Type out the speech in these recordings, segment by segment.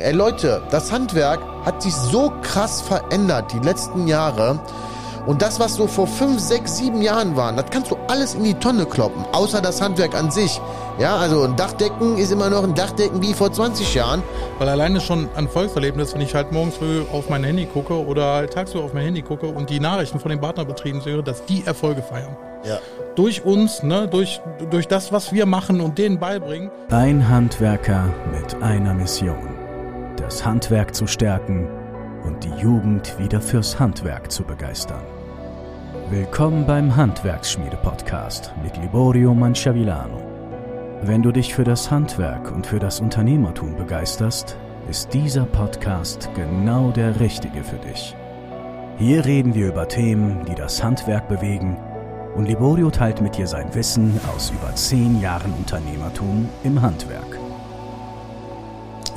Ey Leute, das Handwerk hat sich so krass verändert die letzten Jahre. Und das, was so vor fünf, sechs, sieben Jahren waren, das kannst du alles in die Tonne kloppen, außer das Handwerk an sich. Ja, also ein Dachdecken ist immer noch ein Dachdecken wie vor 20 Jahren. Weil alleine schon ein Volkserlebnis, wenn ich halt morgens früh auf mein Handy gucke oder halt tagsüber auf mein Handy gucke und die Nachrichten von den Partnerbetrieben sehe, dass die Erfolge feiern. Ja. Durch uns, ne, durch, durch das, was wir machen und denen beibringen. Ein Handwerker mit einer Mission. Das Handwerk zu stärken und die Jugend wieder fürs Handwerk zu begeistern. Willkommen beim Handwerksschmiede-Podcast mit Liborio Manciavillano. Wenn du dich für das Handwerk und für das Unternehmertum begeisterst, ist dieser Podcast genau der richtige für dich. Hier reden wir über Themen, die das Handwerk bewegen und Liborio teilt mit dir sein Wissen aus über zehn Jahren Unternehmertum im Handwerk.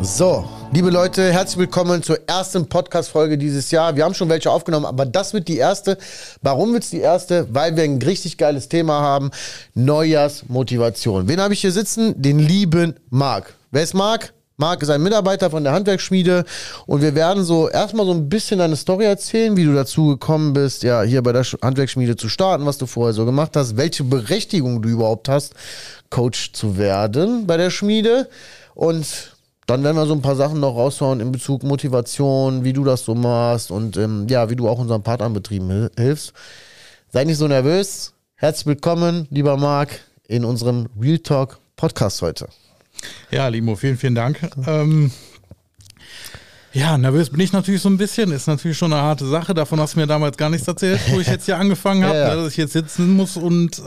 So, liebe Leute, herzlich willkommen zur ersten Podcast-Folge dieses Jahr. Wir haben schon welche aufgenommen, aber das wird die erste. Warum wird es die erste? Weil wir ein richtig geiles Thema haben. Neujahrsmotivation. Wen habe ich hier sitzen? Den lieben Marc. Wer ist Marc? Marc ist ein Mitarbeiter von der Handwerksschmiede und wir werden so erstmal so ein bisschen deine Story erzählen, wie du dazu gekommen bist, ja, hier bei der Handwerksschmiede zu starten, was du vorher so gemacht hast, welche Berechtigung du überhaupt hast, Coach zu werden bei der Schmiede und dann werden wir so ein paar Sachen noch raushauen in Bezug Motivation, wie du das so machst und ähm, ja, wie du auch unseren Partnerbetrieben hilfst. Sei nicht so nervös. Herzlich willkommen, lieber Marc, in unserem Real Talk Podcast heute. Ja, Limo, vielen, vielen Dank. Ähm, ja, nervös bin ich natürlich so ein bisschen. Ist natürlich schon eine harte Sache. Davon hast du mir damals gar nichts erzählt, wo ich jetzt hier angefangen habe, ja, ja. dass ich jetzt sitzen muss und äh,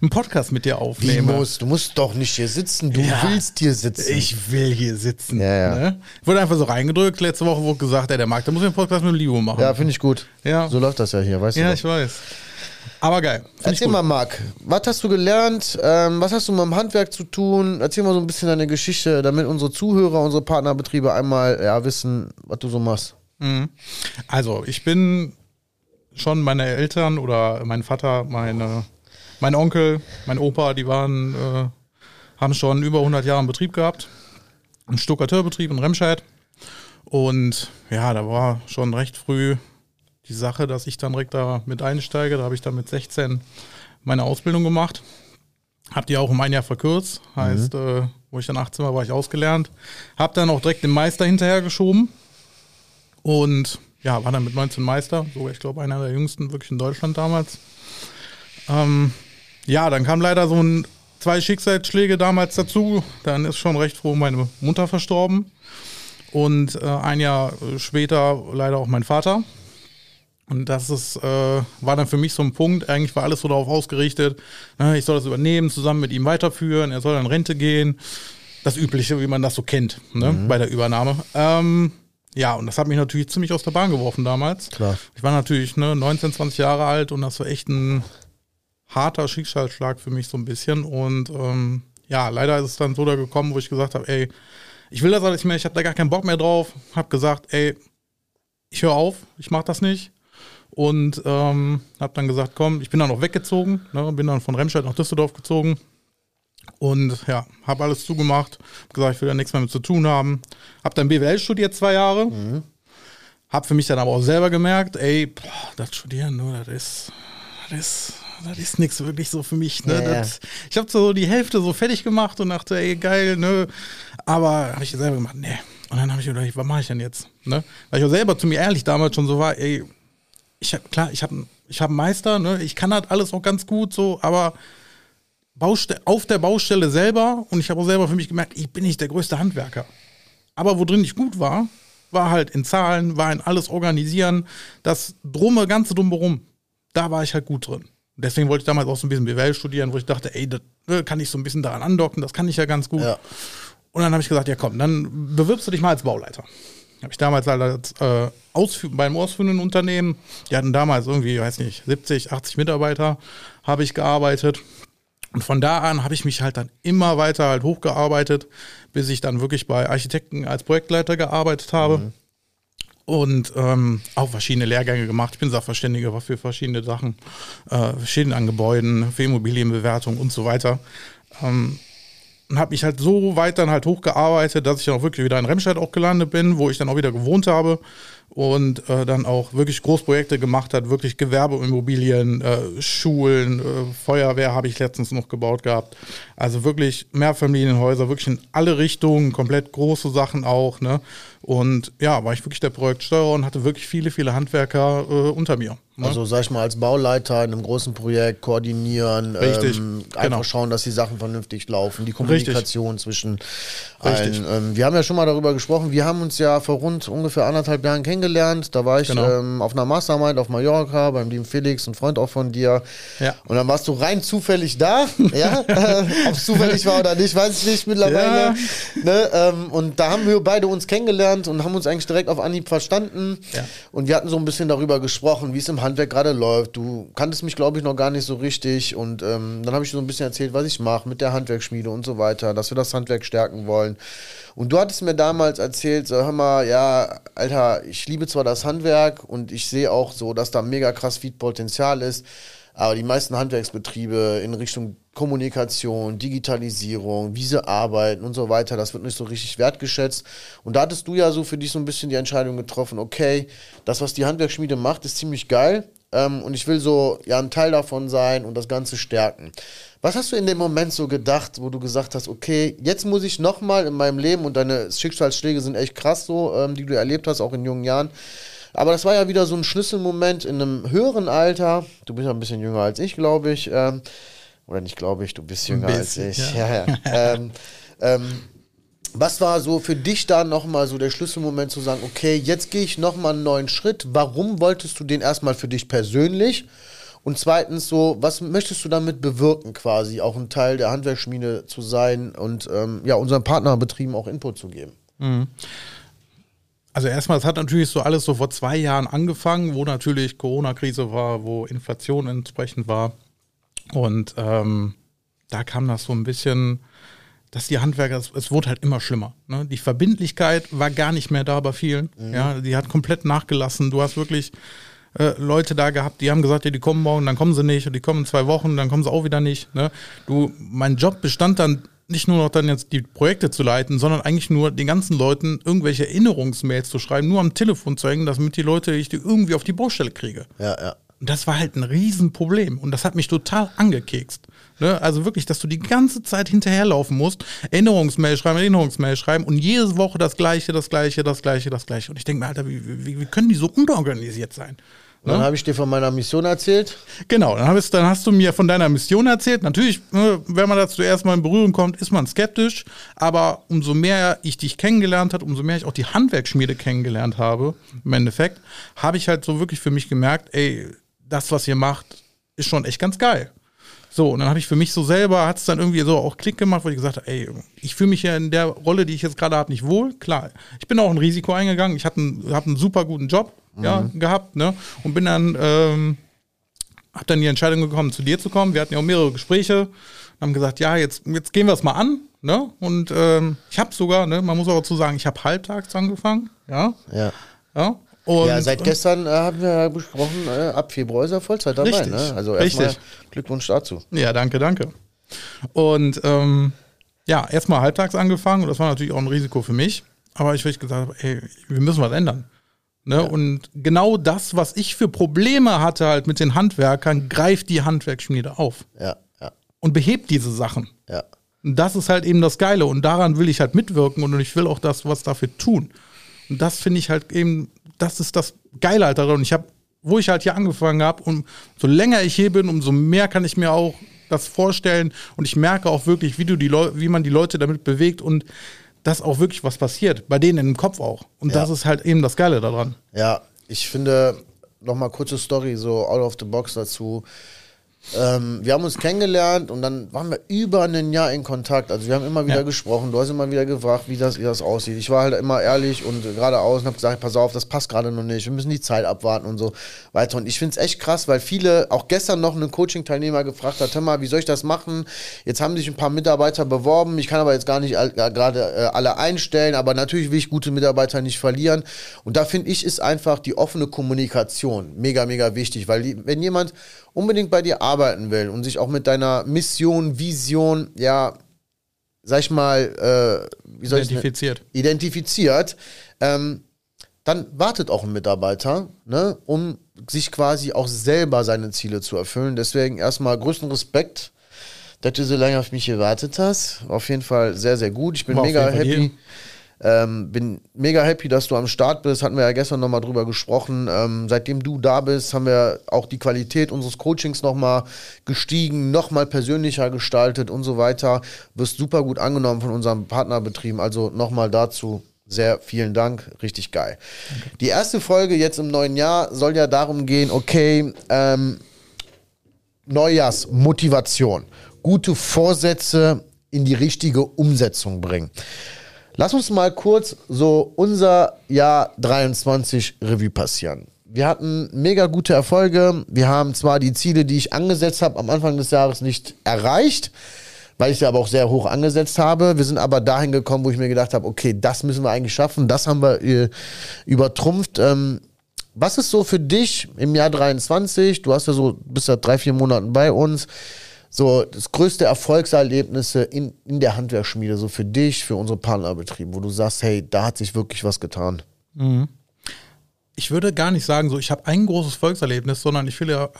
einen Podcast mit dir aufnehme. Du musst, du musst doch nicht hier sitzen. Du ja, willst hier sitzen. Ich will hier sitzen. Ja, ne? Ich wurde einfach so reingedrückt. Letzte Woche wurde gesagt, ey, der Markt, der muss einen Podcast mit Limo machen. Ja, finde ich gut. Ja. So läuft das ja hier, weißt du? Ja, ich weiß. Aber geil. Erzähl mal, Marc, was hast du gelernt? Ähm, was hast du mit dem Handwerk zu tun? Erzähl mal so ein bisschen deine Geschichte, damit unsere Zuhörer, unsere Partnerbetriebe einmal ja, wissen, was du so machst. Mhm. Also, ich bin schon meine Eltern oder mein Vater, meine, mein Onkel, mein Opa, die waren, äh, haben schon über 100 Jahre einen Betrieb gehabt. Ein Stuckateurbetrieb in Remscheid. Und ja, da war schon recht früh die Sache, dass ich dann direkt da mit einsteige. Da habe ich dann mit 16 meine Ausbildung gemacht. Habe die auch um ein Jahr verkürzt. Heißt, mhm. äh, wo ich dann 18 war, war ich ausgelernt. Habe dann auch direkt den Meister hinterhergeschoben. Und ja, war dann mit 19 Meister. So, ich glaube, einer der jüngsten wirklich in Deutschland damals. Ähm, ja, dann kam leider so ein, zwei Schicksalsschläge damals dazu. Dann ist schon recht froh meine Mutter verstorben. Und äh, ein Jahr später leider auch mein Vater. Und das ist, äh, war dann für mich so ein Punkt, eigentlich war alles so darauf ausgerichtet, ne, ich soll das übernehmen, zusammen mit ihm weiterführen, er soll in Rente gehen. Das Übliche, wie man das so kennt, ne, mhm. bei der Übernahme. Ähm, ja, und das hat mich natürlich ziemlich aus der Bahn geworfen damals. Klar. Ich war natürlich ne, 19, 20 Jahre alt und das war echt ein harter Schicksalsschlag für mich so ein bisschen. Und ähm, ja, leider ist es dann so da gekommen, wo ich gesagt habe, ey, ich will das alles nicht mehr, ich habe da gar keinen Bock mehr drauf. Habe gesagt, ey, ich höre auf, ich mache das nicht und ähm, habe dann gesagt, komm, ich bin dann noch weggezogen, ne, bin dann von Remscheid nach Düsseldorf gezogen und ja, habe alles zugemacht, hab gesagt, ich will da nichts mehr mit zu tun haben. Habe dann BWL studiert zwei Jahre, mhm. habe für mich dann aber auch selber gemerkt, ey, boah, das Studieren, ne, das ist, das ist, das ist nichts wirklich so für mich. Ne? Ja, das, ich habe so die Hälfte so fertig gemacht und dachte, ey, geil, ne, aber habe ich selber gemacht, nee. Und dann habe ich gedacht, was mache ich denn jetzt? Ne? Weil ich auch selber zu mir ehrlich damals schon so war, ey, ich hab, klar, ich habe ich hab einen Meister, ne? ich kann halt alles auch ganz gut so, aber Baustell auf der Baustelle selber und ich habe auch selber für mich gemerkt, ich bin nicht der größte Handwerker. Aber wo drin ich gut war, war halt in Zahlen, war in alles organisieren, das Drumme, ganze Drumherum, da war ich halt gut drin. Deswegen wollte ich damals auch so ein bisschen BWL studieren, wo ich dachte, ey, das ne, kann ich so ein bisschen daran andocken, das kann ich ja ganz gut. Ja. Und dann habe ich gesagt, ja komm, dann bewirbst du dich mal als Bauleiter. Habe ich damals halt als, äh, ausfü beim ausführenden Unternehmen, die hatten damals irgendwie, weiß nicht, 70, 80 Mitarbeiter, habe ich gearbeitet. Und von da an habe ich mich halt dann immer weiter halt hochgearbeitet, bis ich dann wirklich bei Architekten als Projektleiter gearbeitet habe. Mhm. Und ähm, auch verschiedene Lehrgänge gemacht. Ich bin Sachverständiger für verschiedene Sachen, äh, Schäden an Gebäuden, für Immobilienbewertung und so weiter. Ähm, und habe mich halt so weit dann halt hochgearbeitet, dass ich dann auch wirklich wieder in Remscheid auch gelandet bin, wo ich dann auch wieder gewohnt habe und äh, dann auch wirklich Großprojekte gemacht hat, wirklich Gewerbeimmobilien, äh, Schulen, äh, Feuerwehr habe ich letztens noch gebaut gehabt. Also wirklich Mehrfamilienhäuser, wirklich in alle Richtungen, komplett große Sachen auch. Ne? Und ja, war ich wirklich der Projektsteuer und hatte wirklich viele, viele Handwerker äh, unter mir. Ne? Also sag ich mal, als Bauleiter in einem großen Projekt koordinieren, Richtig, ähm, genau. einfach schauen, dass die Sachen vernünftig laufen, die Kommunikation zwischen Richtig. allen. Ähm, wir haben ja schon mal darüber gesprochen, wir haben uns ja vor rund ungefähr anderthalb Jahren kennengelernt. Da war ich Genau. ähm, auf einer Mastermind auf Mallorca beim lieben Felix, ein Freund auch von dir. Ja. Und dann warst du rein zufällig da. ja, ob es zufällig war oder nicht, weiß ich nicht mittlerweile. Ja. Ne? Ähm, und da haben wir beide uns kennengelernt und haben uns eigentlich direkt auf Anhieb verstanden. Ja. Und wir hatten so ein bisschen darüber gesprochen, wie es im Handwerk gerade läuft. Du kanntest mich, glaube ich, noch gar nicht so richtig. Und ähm, dann habe ich so ein bisschen erzählt, was ich mache mit der Handwerksschmiede und so weiter, dass wir das Handwerk stärken wollen. Und du hattest mir damals erzählt, so, hör mal, ja, Alter, ich liebe zwar das Handwerk und ich sehe auch so, dass da mega krass viel Potenzial ist, aber die meisten Handwerksbetriebe in Richtung Kommunikation, Digitalisierung, wie sie arbeiten und so weiter, das wird nicht so richtig wertgeschätzt. Und da hattest du ja so für dich so ein bisschen die Entscheidung getroffen, okay, das, was die Handwerksschmiede macht, ist ziemlich geil. Ähm, und ich will so ja ein Teil davon sein und das Ganze stärken. Was hast du in dem Moment so gedacht, wo du gesagt hast, okay, jetzt muss ich nochmal in meinem Leben und deine Schicksalsschläge sind echt krass so, ähm, die du erlebt hast, auch in jungen Jahren. Aber das war ja wieder so ein Schlüsselmoment in einem höheren Alter. Du bist ja ein bisschen jünger als ich, glaube ich. Ähm, oder nicht, glaube ich, du bist jünger bisschen, als ich. ja. Ja, ähm, ähm, was war so für dich da nochmal so der Schlüsselmoment zu sagen, okay, jetzt gehe ich nochmal einen neuen Schritt. Warum wolltest du den erstmal für dich persönlich? Und zweitens so, was möchtest du damit bewirken quasi, auch ein Teil der Handwerksschmiede zu sein und ähm, ja, unseren Partnerbetrieben auch Input zu geben? Also erstmal, es hat natürlich so alles so vor zwei Jahren angefangen, wo natürlich Corona-Krise war, wo Inflation entsprechend war. Und ähm, da kam das so ein bisschen, dass die Handwerker, es, es wurde halt immer schlimmer. Ne? Die Verbindlichkeit war gar nicht mehr da bei vielen. Ja, die hat komplett nachgelassen. Du hast wirklich äh, Leute da gehabt, die haben gesagt, ja, die kommen morgen, dann kommen sie nicht, und die kommen in zwei Wochen, dann kommen sie auch wieder nicht. Ne? Du, mein Job bestand dann nicht nur noch dann jetzt die Projekte zu leiten, sondern eigentlich nur den ganzen Leuten irgendwelche Erinnerungsmails zu schreiben, nur am Telefon zu hängen, damit die Leute ich die irgendwie auf die Baustelle kriege. Ja, ja. Und das war halt ein Riesenproblem. Und das hat mich total angekekst. Ne? Also wirklich, dass du die ganze Zeit hinterherlaufen musst, Erinnerungsmail schreiben, Erinnerungsmail schreiben und jede Woche das Gleiche, das Gleiche, das Gleiche, das Gleiche. Und ich denke mir, Alter, wie, wie, wie können die so unorganisiert sein? Und Dann habe ich dir von meiner Mission erzählt. Genau, dann, hast, dann hast du mir von deiner Mission erzählt. Natürlich, ne, wenn man dazu erstmal in Berührung kommt, ist man skeptisch. Aber umso mehr ich dich kennengelernt habe, umso mehr ich auch die Handwerksschmiede kennengelernt habe, im Endeffekt, habe ich halt so wirklich für mich gemerkt, ey, das, was ihr macht, ist schon echt ganz geil. So, und dann habe ich für mich so selber, hat es dann irgendwie so auch Klick gemacht, wo ich gesagt habe, ey, ich fühle mich ja in der Rolle, die ich jetzt gerade habe, nicht wohl. Klar, ich bin auch ein Risiko eingegangen. Ich habe einen, hab einen super guten Job ja, gehabt, ne? Und bin dann, ähm, habe dann die Entscheidung bekommen, zu dir zu kommen. Wir hatten ja auch mehrere Gespräche, haben gesagt, ja, jetzt, jetzt gehen wir es mal an. Ne? Und ähm, ich habe sogar, ne, man muss auch dazu sagen, ich habe halbtags angefangen. Ja, Ja. ja. Und, ja, seit gestern äh, haben wir ja besprochen, äh, ab Februar ist er Vollzeit dabei. Richtig, Ne? Also erstmal. Glückwunsch dazu. Ja, danke, danke. Und ähm, ja, erstmal halbtags angefangen und das war natürlich auch ein Risiko für mich. Aber ich wirklich gesagt habe, ey, wir müssen was ändern. Ne? Und genau das, was ich für Probleme hatte halt mit den Handwerkern, greift die Handwerksschmiede auf Ja, ja, und behebt diese Sachen. ja. Und das ist halt eben das Geile und daran will ich halt mitwirken und ich will auch das, was dafür tun. Und das finde ich halt eben, das ist das Geile halt daran. Und ich habe, wo ich halt hier angefangen habe, und so länger ich hier bin, umso mehr kann ich mir auch das vorstellen und ich merke auch wirklich, wie du die Leu wie man die Leute damit bewegt und dass auch wirklich was passiert, bei denen im Kopf auch. Und Ja. das ist halt eben das Geile daran. Ja, ich finde, nochmal kurze Story, so out of the box dazu. Ähm, wir haben uns kennengelernt und dann waren wir über ein Jahr in Kontakt. Also wir haben immer wieder Ja. gesprochen. Du hast immer wieder gefragt, wie das, wie das aussieht. Ich war halt immer ehrlich und geradeaus und habe gesagt, pass auf, das passt gerade noch nicht. Wir müssen die Zeit abwarten und so weiter. Und ich finde es echt krass, weil viele, auch gestern noch einen Coaching-Teilnehmer gefragt hat, hör mal, wie soll ich das machen? Jetzt haben sich ein paar Mitarbeiter beworben. Ich kann aber jetzt gar nicht all- äh, gerade äh, alle einstellen. Aber natürlich will ich gute Mitarbeiter nicht verlieren. Und da finde ich, ist einfach die offene Kommunikation mega, mega wichtig. Weil wenn jemand unbedingt bei dir arbeiten will und sich auch mit deiner Mission, Vision, ja, sag ich mal, äh, wie soll ich Identifiziert. identifiziert, ähm, dann wartet auch ein Mitarbeiter, ne, um sich quasi auch selber seine Ziele zu erfüllen. Deswegen erstmal größten Respekt, dass du so lange auf mich gewartet hast. Auf jeden Fall sehr, sehr gut. Ich bin War mega jeden happy. hier. Ähm, bin mega happy, dass du am Start bist. Hatten wir ja gestern nochmal drüber gesprochen. Ähm, seitdem du da bist, haben wir auch die Qualität unseres Coachings nochmal gestiegen, nochmal persönlicher gestaltet und so weiter. Wirst super gut angenommen von unseren Partnerbetrieben. Also nochmal dazu sehr vielen Dank. Richtig geil. Die erste Folge jetzt im neuen Jahr soll ja darum gehen, okay, ähm, Neujahrsmotivation, gute Vorsätze in die richtige Umsetzung bringen. Lass uns mal kurz so unser Jahr 23 Revue passieren. Wir hatten mega gute Erfolge. Wir haben zwar die Ziele, die ich angesetzt habe, am Anfang des Jahres nicht erreicht, weil ich sie aber auch sehr hoch angesetzt habe. Wir sind aber dahin gekommen, wo ich mir gedacht habe, okay, das müssen wir eigentlich schaffen. Das haben wir äh, übertrumpft. Ähm, was ist so für dich im Jahr 23? Du hast ja so, bist ja drei, vier Monaten bei uns. So, das größte Erfolgserlebnisse in, in der Handwerksschmiede, so für dich, für unsere Partnerbetriebe, wo du sagst, hey, da hat sich wirklich was getan. Ich würde gar nicht sagen, so ich habe ein großes Volkserlebnis, sondern ich finde,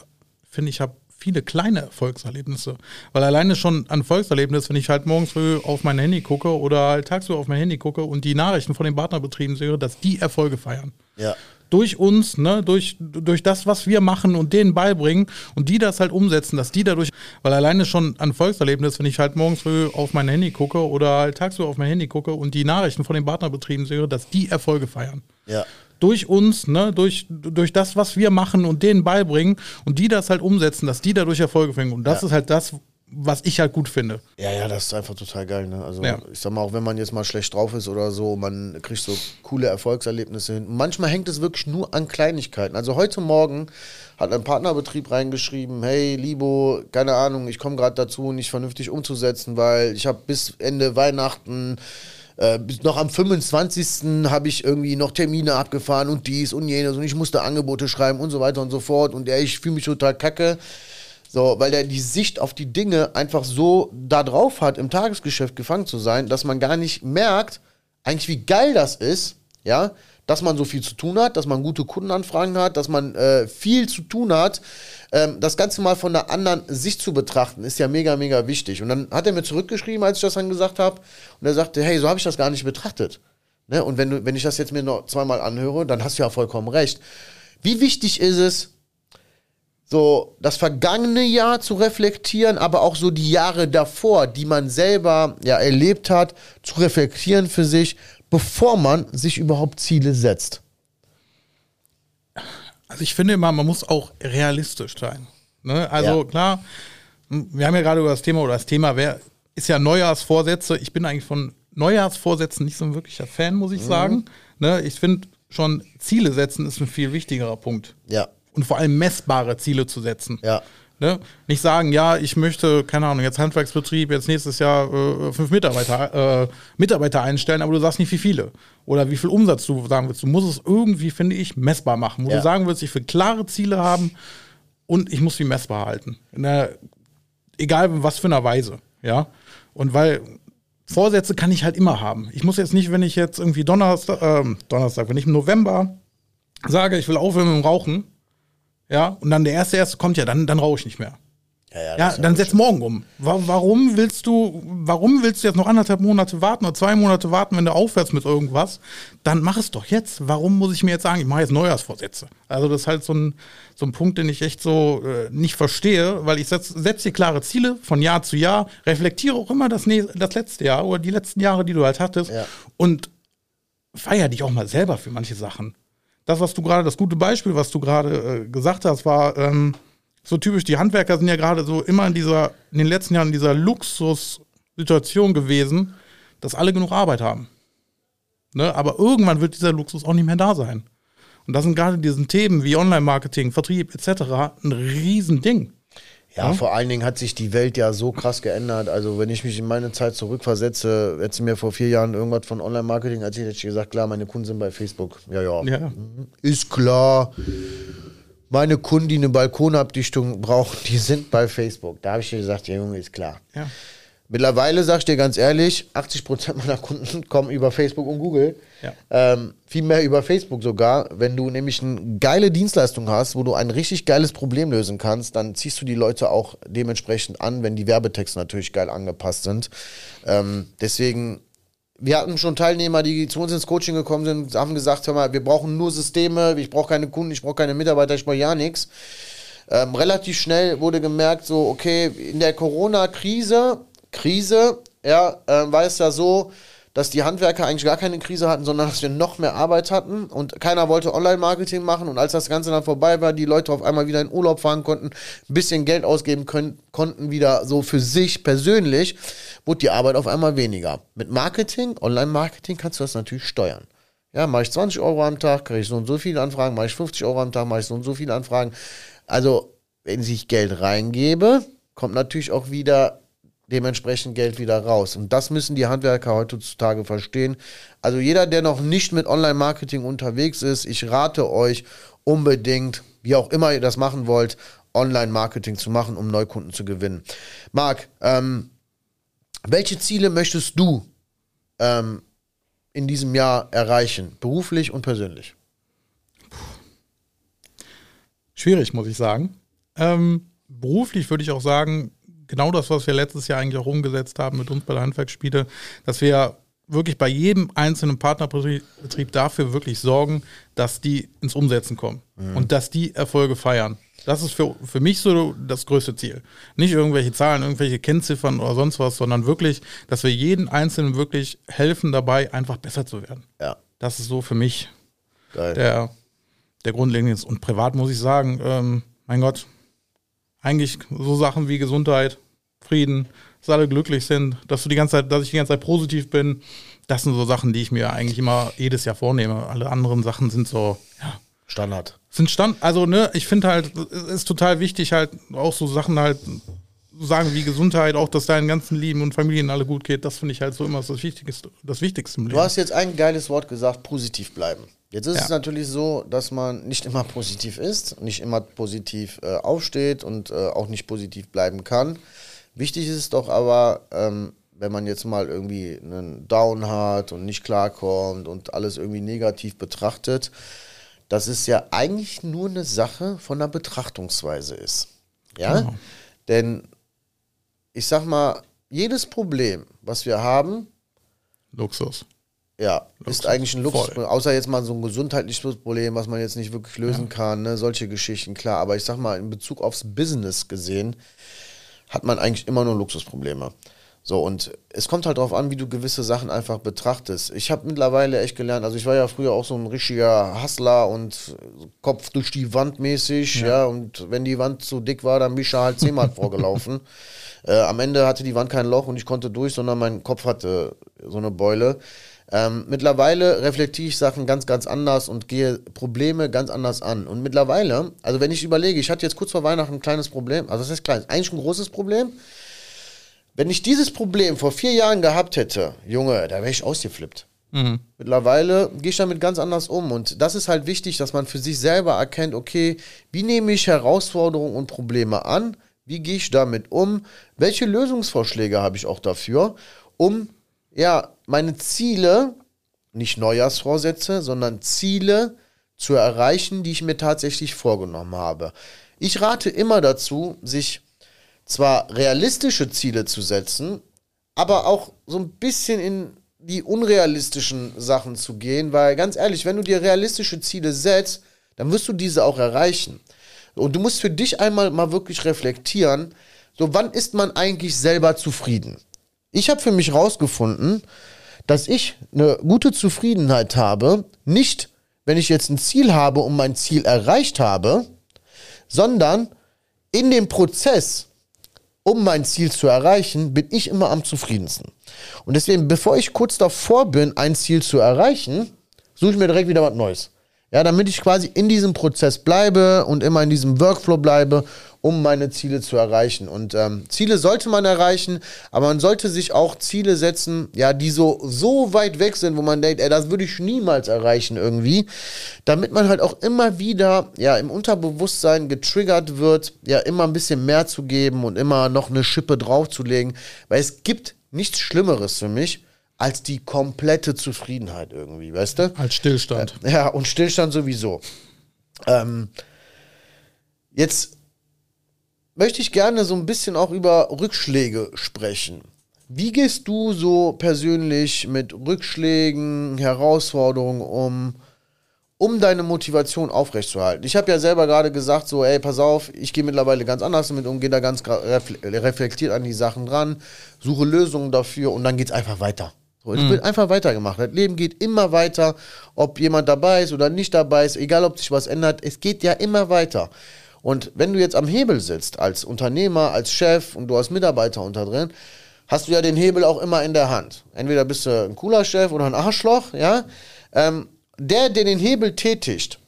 finde ich habe viele kleine Erfolgserlebnisse. Weil alleine schon ein Volkserlebnis, wenn ich halt morgens früh auf mein Handy gucke oder halt tagsüber auf mein Handy gucke und die Nachrichten von den Partnerbetrieben sehe, dass die Erfolge feiern. Ja. Durch uns, ne, durch, durch das, was wir machen und denen beibringen und die das halt umsetzen, dass die dadurch, weil alleine schon ein Volkserlebnis, wenn ich halt morgens früh auf mein Handy gucke oder halt tagsüber auf mein Handy gucke und die Nachrichten von den Partnerbetrieben sehe, dass die Erfolge feiern. Ja. Durch uns, ne, durch, durch das, was wir machen und denen beibringen und die das halt umsetzen, dass die dadurch Erfolge fängen. Und das Ja. ist halt das, was ich halt gut finde. Ja, ja, das ist einfach total geil. Ne? Also Ja. ich sag mal, auch wenn man jetzt mal schlecht drauf ist oder so, man kriegt so coole Erfolgserlebnisse hin. Manchmal hängt es wirklich nur an Kleinigkeiten. Also heute Morgen hat ein Partnerbetrieb reingeschrieben, hey Libo, keine Ahnung, ich komme gerade dazu, nicht vernünftig umzusetzen, weil ich habe bis Ende Weihnachten äh, bis noch am 25. habe ich irgendwie noch Termine abgefahren und dies und jenes und ich musste Angebote schreiben und so weiter und so fort und ja, ich fühle mich total kacke. So, weil der die Sicht auf die Dinge einfach so da drauf hat, im Tagesgeschäft gefangen zu sein, dass man gar nicht merkt, eigentlich wie geil das ist, ja, dass man so viel zu tun hat, dass man gute Kundenanfragen hat, dass man äh, viel zu tun hat. Ähm, das Ganze mal von einer anderen Sicht zu betrachten, ist ja mega, mega wichtig. Und dann hat er mir zurückgeschrieben, als ich das dann gesagt habe, und er sagte, hey, so habe ich das gar nicht betrachtet. Ne? Und wenn, du, wenn ich das jetzt mir noch zweimal anhöre, dann hast du ja vollkommen recht. Wie wichtig ist es, so das vergangene Jahr zu reflektieren, aber auch so die Jahre davor, die man selber ja erlebt hat, zu reflektieren für sich, bevor man sich überhaupt Ziele setzt. Also ich finde immer, man muss auch realistisch sein. Ne? Also Ja. klar, wir haben ja gerade über das Thema oder das Thema wer ist ja Neujahrsvorsätze. Ich bin eigentlich von Neujahrsvorsätzen nicht so ein wirklicher Fan, muss ich Mhm. sagen. Ne? Ich finde schon Ziele setzen ist ein viel wichtigerer Punkt. Ja, Und vor allem messbare Ziele zu setzen. ja, Ne? Nicht sagen, ja, ich möchte, keine Ahnung, jetzt Handwerksbetrieb, jetzt nächstes Jahr äh, fünf Mitarbeiter, äh, Mitarbeiter einstellen, aber du sagst nicht, wie viele. Oder wie viel Umsatz du sagen willst. Du musst es irgendwie, finde ich, messbar machen. Wo Ja. du sagen willst, ich will klare Ziele haben und ich muss die messbar halten. Der, egal in was für einer Weise. Ja. Und weil Vorsätze kann ich halt immer haben. Ich muss jetzt nicht, wenn ich jetzt irgendwie Donnerstag, ähm, Donnerstag, wenn ich im November sage, ich will aufhören mit dem Rauchen, ja, und dann der erste erste kommt ja, dann, dann rauche ich nicht mehr. ja, Ja, ist dann setz morgen um. Wa- Warum willst du, warum willst du jetzt noch anderthalb Monate warten oder zwei Monate warten, wenn du aufhörst mit irgendwas? Dann mach es doch jetzt. Warum muss ich mir jetzt sagen, ich mache jetzt Neujahrsvorsätze? Also das ist halt so ein, so ein Punkt, den ich echt so äh, nicht verstehe, weil ich setze setz dir klare Ziele von Jahr zu Jahr, reflektiere auch immer das, nä- das letzte Jahr oder die letzten Jahre, die du halt hattest Ja. und feier dich auch mal selber für manche Sachen. Das, was du gerade, das gute Beispiel, was du gerade äh, gesagt hast, war ähm, so typisch, die Handwerker sind ja gerade so immer in dieser, in den letzten Jahren in dieser Luxussituation gewesen, dass alle genug Arbeit haben. Ne? Aber irgendwann wird dieser Luxus auch nicht mehr da sein. Und das sind gerade diesen Themen wie Online-Marketing, Vertrieb etc. ein Riesending. Ja, vor allen Dingen hat sich die Welt ja so krass geändert. Also, wenn ich mich in meine Zeit zurückversetze, hätte sie mir vor vier Jahren irgendwas von Online-Marketing erzählt, hätte ich gesagt, klar, meine Kunden sind bei Facebook. Ja, ja. Ja. Ist klar. Meine Kunden, die eine Balkonabdichtung brauchen, die sind bei Facebook. Da habe ich dir gesagt, ja, Junge, ist klar. ja. Mittlerweile sag ich dir ganz ehrlich, 80% meiner Kunden kommen über Facebook und Google. Ja. Ähm, viel mehr über Facebook sogar. Wenn du nämlich eine geile Dienstleistung hast, wo du ein richtig geiles Problem lösen kannst, dann ziehst du die Leute auch dementsprechend an, wenn die Werbetexte natürlich geil angepasst sind. Ähm, deswegen, wir hatten schon Teilnehmer, die zu uns ins Coaching gekommen sind, haben gesagt, hör mal, wir brauchen nur Systeme, ich brauche keine Kunden, ich brauche keine Mitarbeiter, ich brauche ja nichts. Ähm, relativ schnell wurde gemerkt, so, okay, in der Corona-Krise, Krise, ja, äh, war es ja so, dass die Handwerker eigentlich gar keine Krise hatten, sondern dass wir noch mehr Arbeit hatten und keiner wollte Online-Marketing machen und als das Ganze dann vorbei war, die Leute auf einmal wieder in Urlaub fahren konnten, ein bisschen Geld ausgeben können, konnten wieder so für sich persönlich, wurde die Arbeit auf einmal weniger. Mit Marketing, Online-Marketing kannst du das natürlich steuern. Ja, mache ich 20 Euro am Tag, kriege ich so und so viele Anfragen, mache ich 50 Euro am Tag, mache ich so und so viele Anfragen. Also, wenn ich Geld reingebe, kommt natürlich auch wieder dementsprechend Geld wieder raus. Und das müssen die Handwerker heutzutage verstehen. Also jeder, der noch nicht mit Online-Marketing unterwegs ist, ich rate euch unbedingt, wie auch immer ihr das machen wollt, Online-Marketing zu machen, um Neukunden zu gewinnen. Marc, ähm, welche Ziele möchtest du ähm, in diesem Jahr erreichen, beruflich und persönlich? Schwierig, muss ich sagen. Ähm, beruflich würde ich auch sagen, genau das, was wir letztes Jahr eigentlich auch umgesetzt haben mit uns bei der Handwerksspiele, dass wir wirklich bei jedem einzelnen Partnerbetrieb dafür wirklich sorgen, dass die ins Umsetzen kommen mhm. und dass die Erfolge feiern. Das ist für, für mich so das größte Ziel. Nicht irgendwelche Zahlen, irgendwelche Kennziffern oder sonst was, sondern wirklich, dass wir jeden Einzelnen wirklich helfen dabei, einfach besser zu werden. Ja. Das ist so für mich der, der grundlegende. Und privat muss ich sagen, ähm, mein Gott, eigentlich so Sachen wie Gesundheit, Frieden, dass alle glücklich sind, dass du die ganze Zeit, dass ich die ganze Zeit positiv bin. Das sind so Sachen, die ich mir eigentlich immer jedes Jahr vornehme. Alle anderen Sachen sind so, ja. Standard. Sind Stand, also ne, ich finde halt, es ist total wichtig, halt auch so Sachen halt sagen wie Gesundheit, auch dass deinen ganzen Lieben und Familien alle gut geht, das finde ich halt so immer das Wichtigste, das Wichtigste im Leben. Du hast jetzt ein geiles Wort gesagt, positiv bleiben. Jetzt ist ja. es natürlich so, dass man nicht immer positiv ist, nicht immer positiv äh, aufsteht und äh, auch nicht positiv bleiben kann. Wichtig ist es doch aber, ähm, wenn man jetzt mal irgendwie einen Down hat und nicht klarkommt und alles irgendwie negativ betrachtet, dass es ja eigentlich nur eine Sache von der Betrachtungsweise ist. Ja? Genau. Denn ich sag mal, jedes Problem, was wir haben, Luxus. Ja, Luxus. ist eigentlich ein Luxusproblem. Außer jetzt mal so ein gesundheitliches Problem, was man jetzt nicht wirklich lösen ja. kann, ne? solche Geschichten, klar. Aber ich sag mal, in Bezug aufs Business gesehen, hat man eigentlich immer nur Luxusprobleme. So, und es kommt halt darauf an, wie du gewisse Sachen einfach betrachtest. Ich habe mittlerweile echt gelernt, also ich war ja früher auch so ein richtiger Hustler und Kopf durch die Wand mäßig, ja, ja und wenn die Wand zu dick war, dann bin ich halt zehnmal vorgelaufen. Äh, am Ende hatte die Wand kein Loch und ich konnte durch, sondern mein Kopf hatte so eine Beule. Ähm, mittlerweile reflektiere ich Sachen ganz, ganz anders und gehe Probleme ganz anders an. Und mittlerweile, also wenn ich überlege, ich hatte jetzt kurz vor Weihnachten ein kleines Problem, also das ist klein, eigentlich ein großes Problem. Wenn ich dieses Problem vor vier Jahren gehabt hätte, Junge, da wäre ich ausgeflippt. Mhm. Mittlerweile gehe ich damit ganz anders um. Und das ist halt wichtig, dass man für sich selber erkennt, okay, wie nehme ich Herausforderungen und Probleme an? Wie gehe ich damit um? Welche Lösungsvorschläge habe ich auch dafür, um ja, meine Ziele, nicht Neujahrsvorsätze, sondern Ziele zu erreichen, die ich mir tatsächlich vorgenommen habe. Ich rate immer dazu, sich zwar realistische Ziele zu setzen, aber auch so ein bisschen in die unrealistischen Sachen zu gehen, weil ganz ehrlich, wenn du dir realistische Ziele setzt, dann wirst du diese auch erreichen. Und du musst für dich einmal mal wirklich reflektieren, so wann ist man eigentlich selber zufrieden? Ich habe für mich rausgefunden, dass ich eine gute Zufriedenheit habe, nicht wenn ich jetzt ein Ziel habe und mein Ziel erreicht habe, sondern in dem Prozess, um mein Ziel zu erreichen, bin ich immer am zufriedensten. Und deswegen, bevor ich kurz davor bin, ein Ziel zu erreichen, suche ich mir direkt wieder was Neues. Ja, damit ich quasi in diesem Prozess bleibe und immer in diesem Workflow bleibe um meine Ziele zu erreichen. Und ähm, Ziele sollte man erreichen, aber man sollte sich auch Ziele setzen, ja, die so, so weit weg sind, wo man denkt, ey, das würde ich niemals erreichen irgendwie, damit man halt auch immer wieder, ja, im Unterbewusstsein getriggert wird, ja, immer ein bisschen mehr zu geben und immer noch eine Schippe draufzulegen, weil es gibt nichts Schlimmeres für mich, als die komplette Zufriedenheit irgendwie, weißt du? Als Stillstand. Ja, und Stillstand sowieso. Ähm, jetzt möchte ich gerne so ein bisschen auch über Rückschläge sprechen. Wie gehst du so persönlich mit Rückschlägen, Herausforderungen um, um deine Motivation aufrechtzuerhalten? Ich habe ja selber gerade gesagt, so, ey, pass auf, ich gehe mittlerweile ganz anders damit um, gehe da ganz reflektiert an die Sachen dran, suche Lösungen dafür und dann geht es einfach weiter. So, es mhm. wird einfach weitergemacht. Das Leben geht immer weiter, ob jemand dabei ist oder nicht dabei ist, egal ob sich was ändert, es geht ja immer weiter. Und wenn du jetzt am Hebel sitzt, als Unternehmer, als Chef und du hast Mitarbeiter unter drin, hast du ja den Hebel auch immer in der Hand. Entweder bist du ein cooler Chef oder ein Arschloch, ja. Ähm, der, der den Hebel tätigt,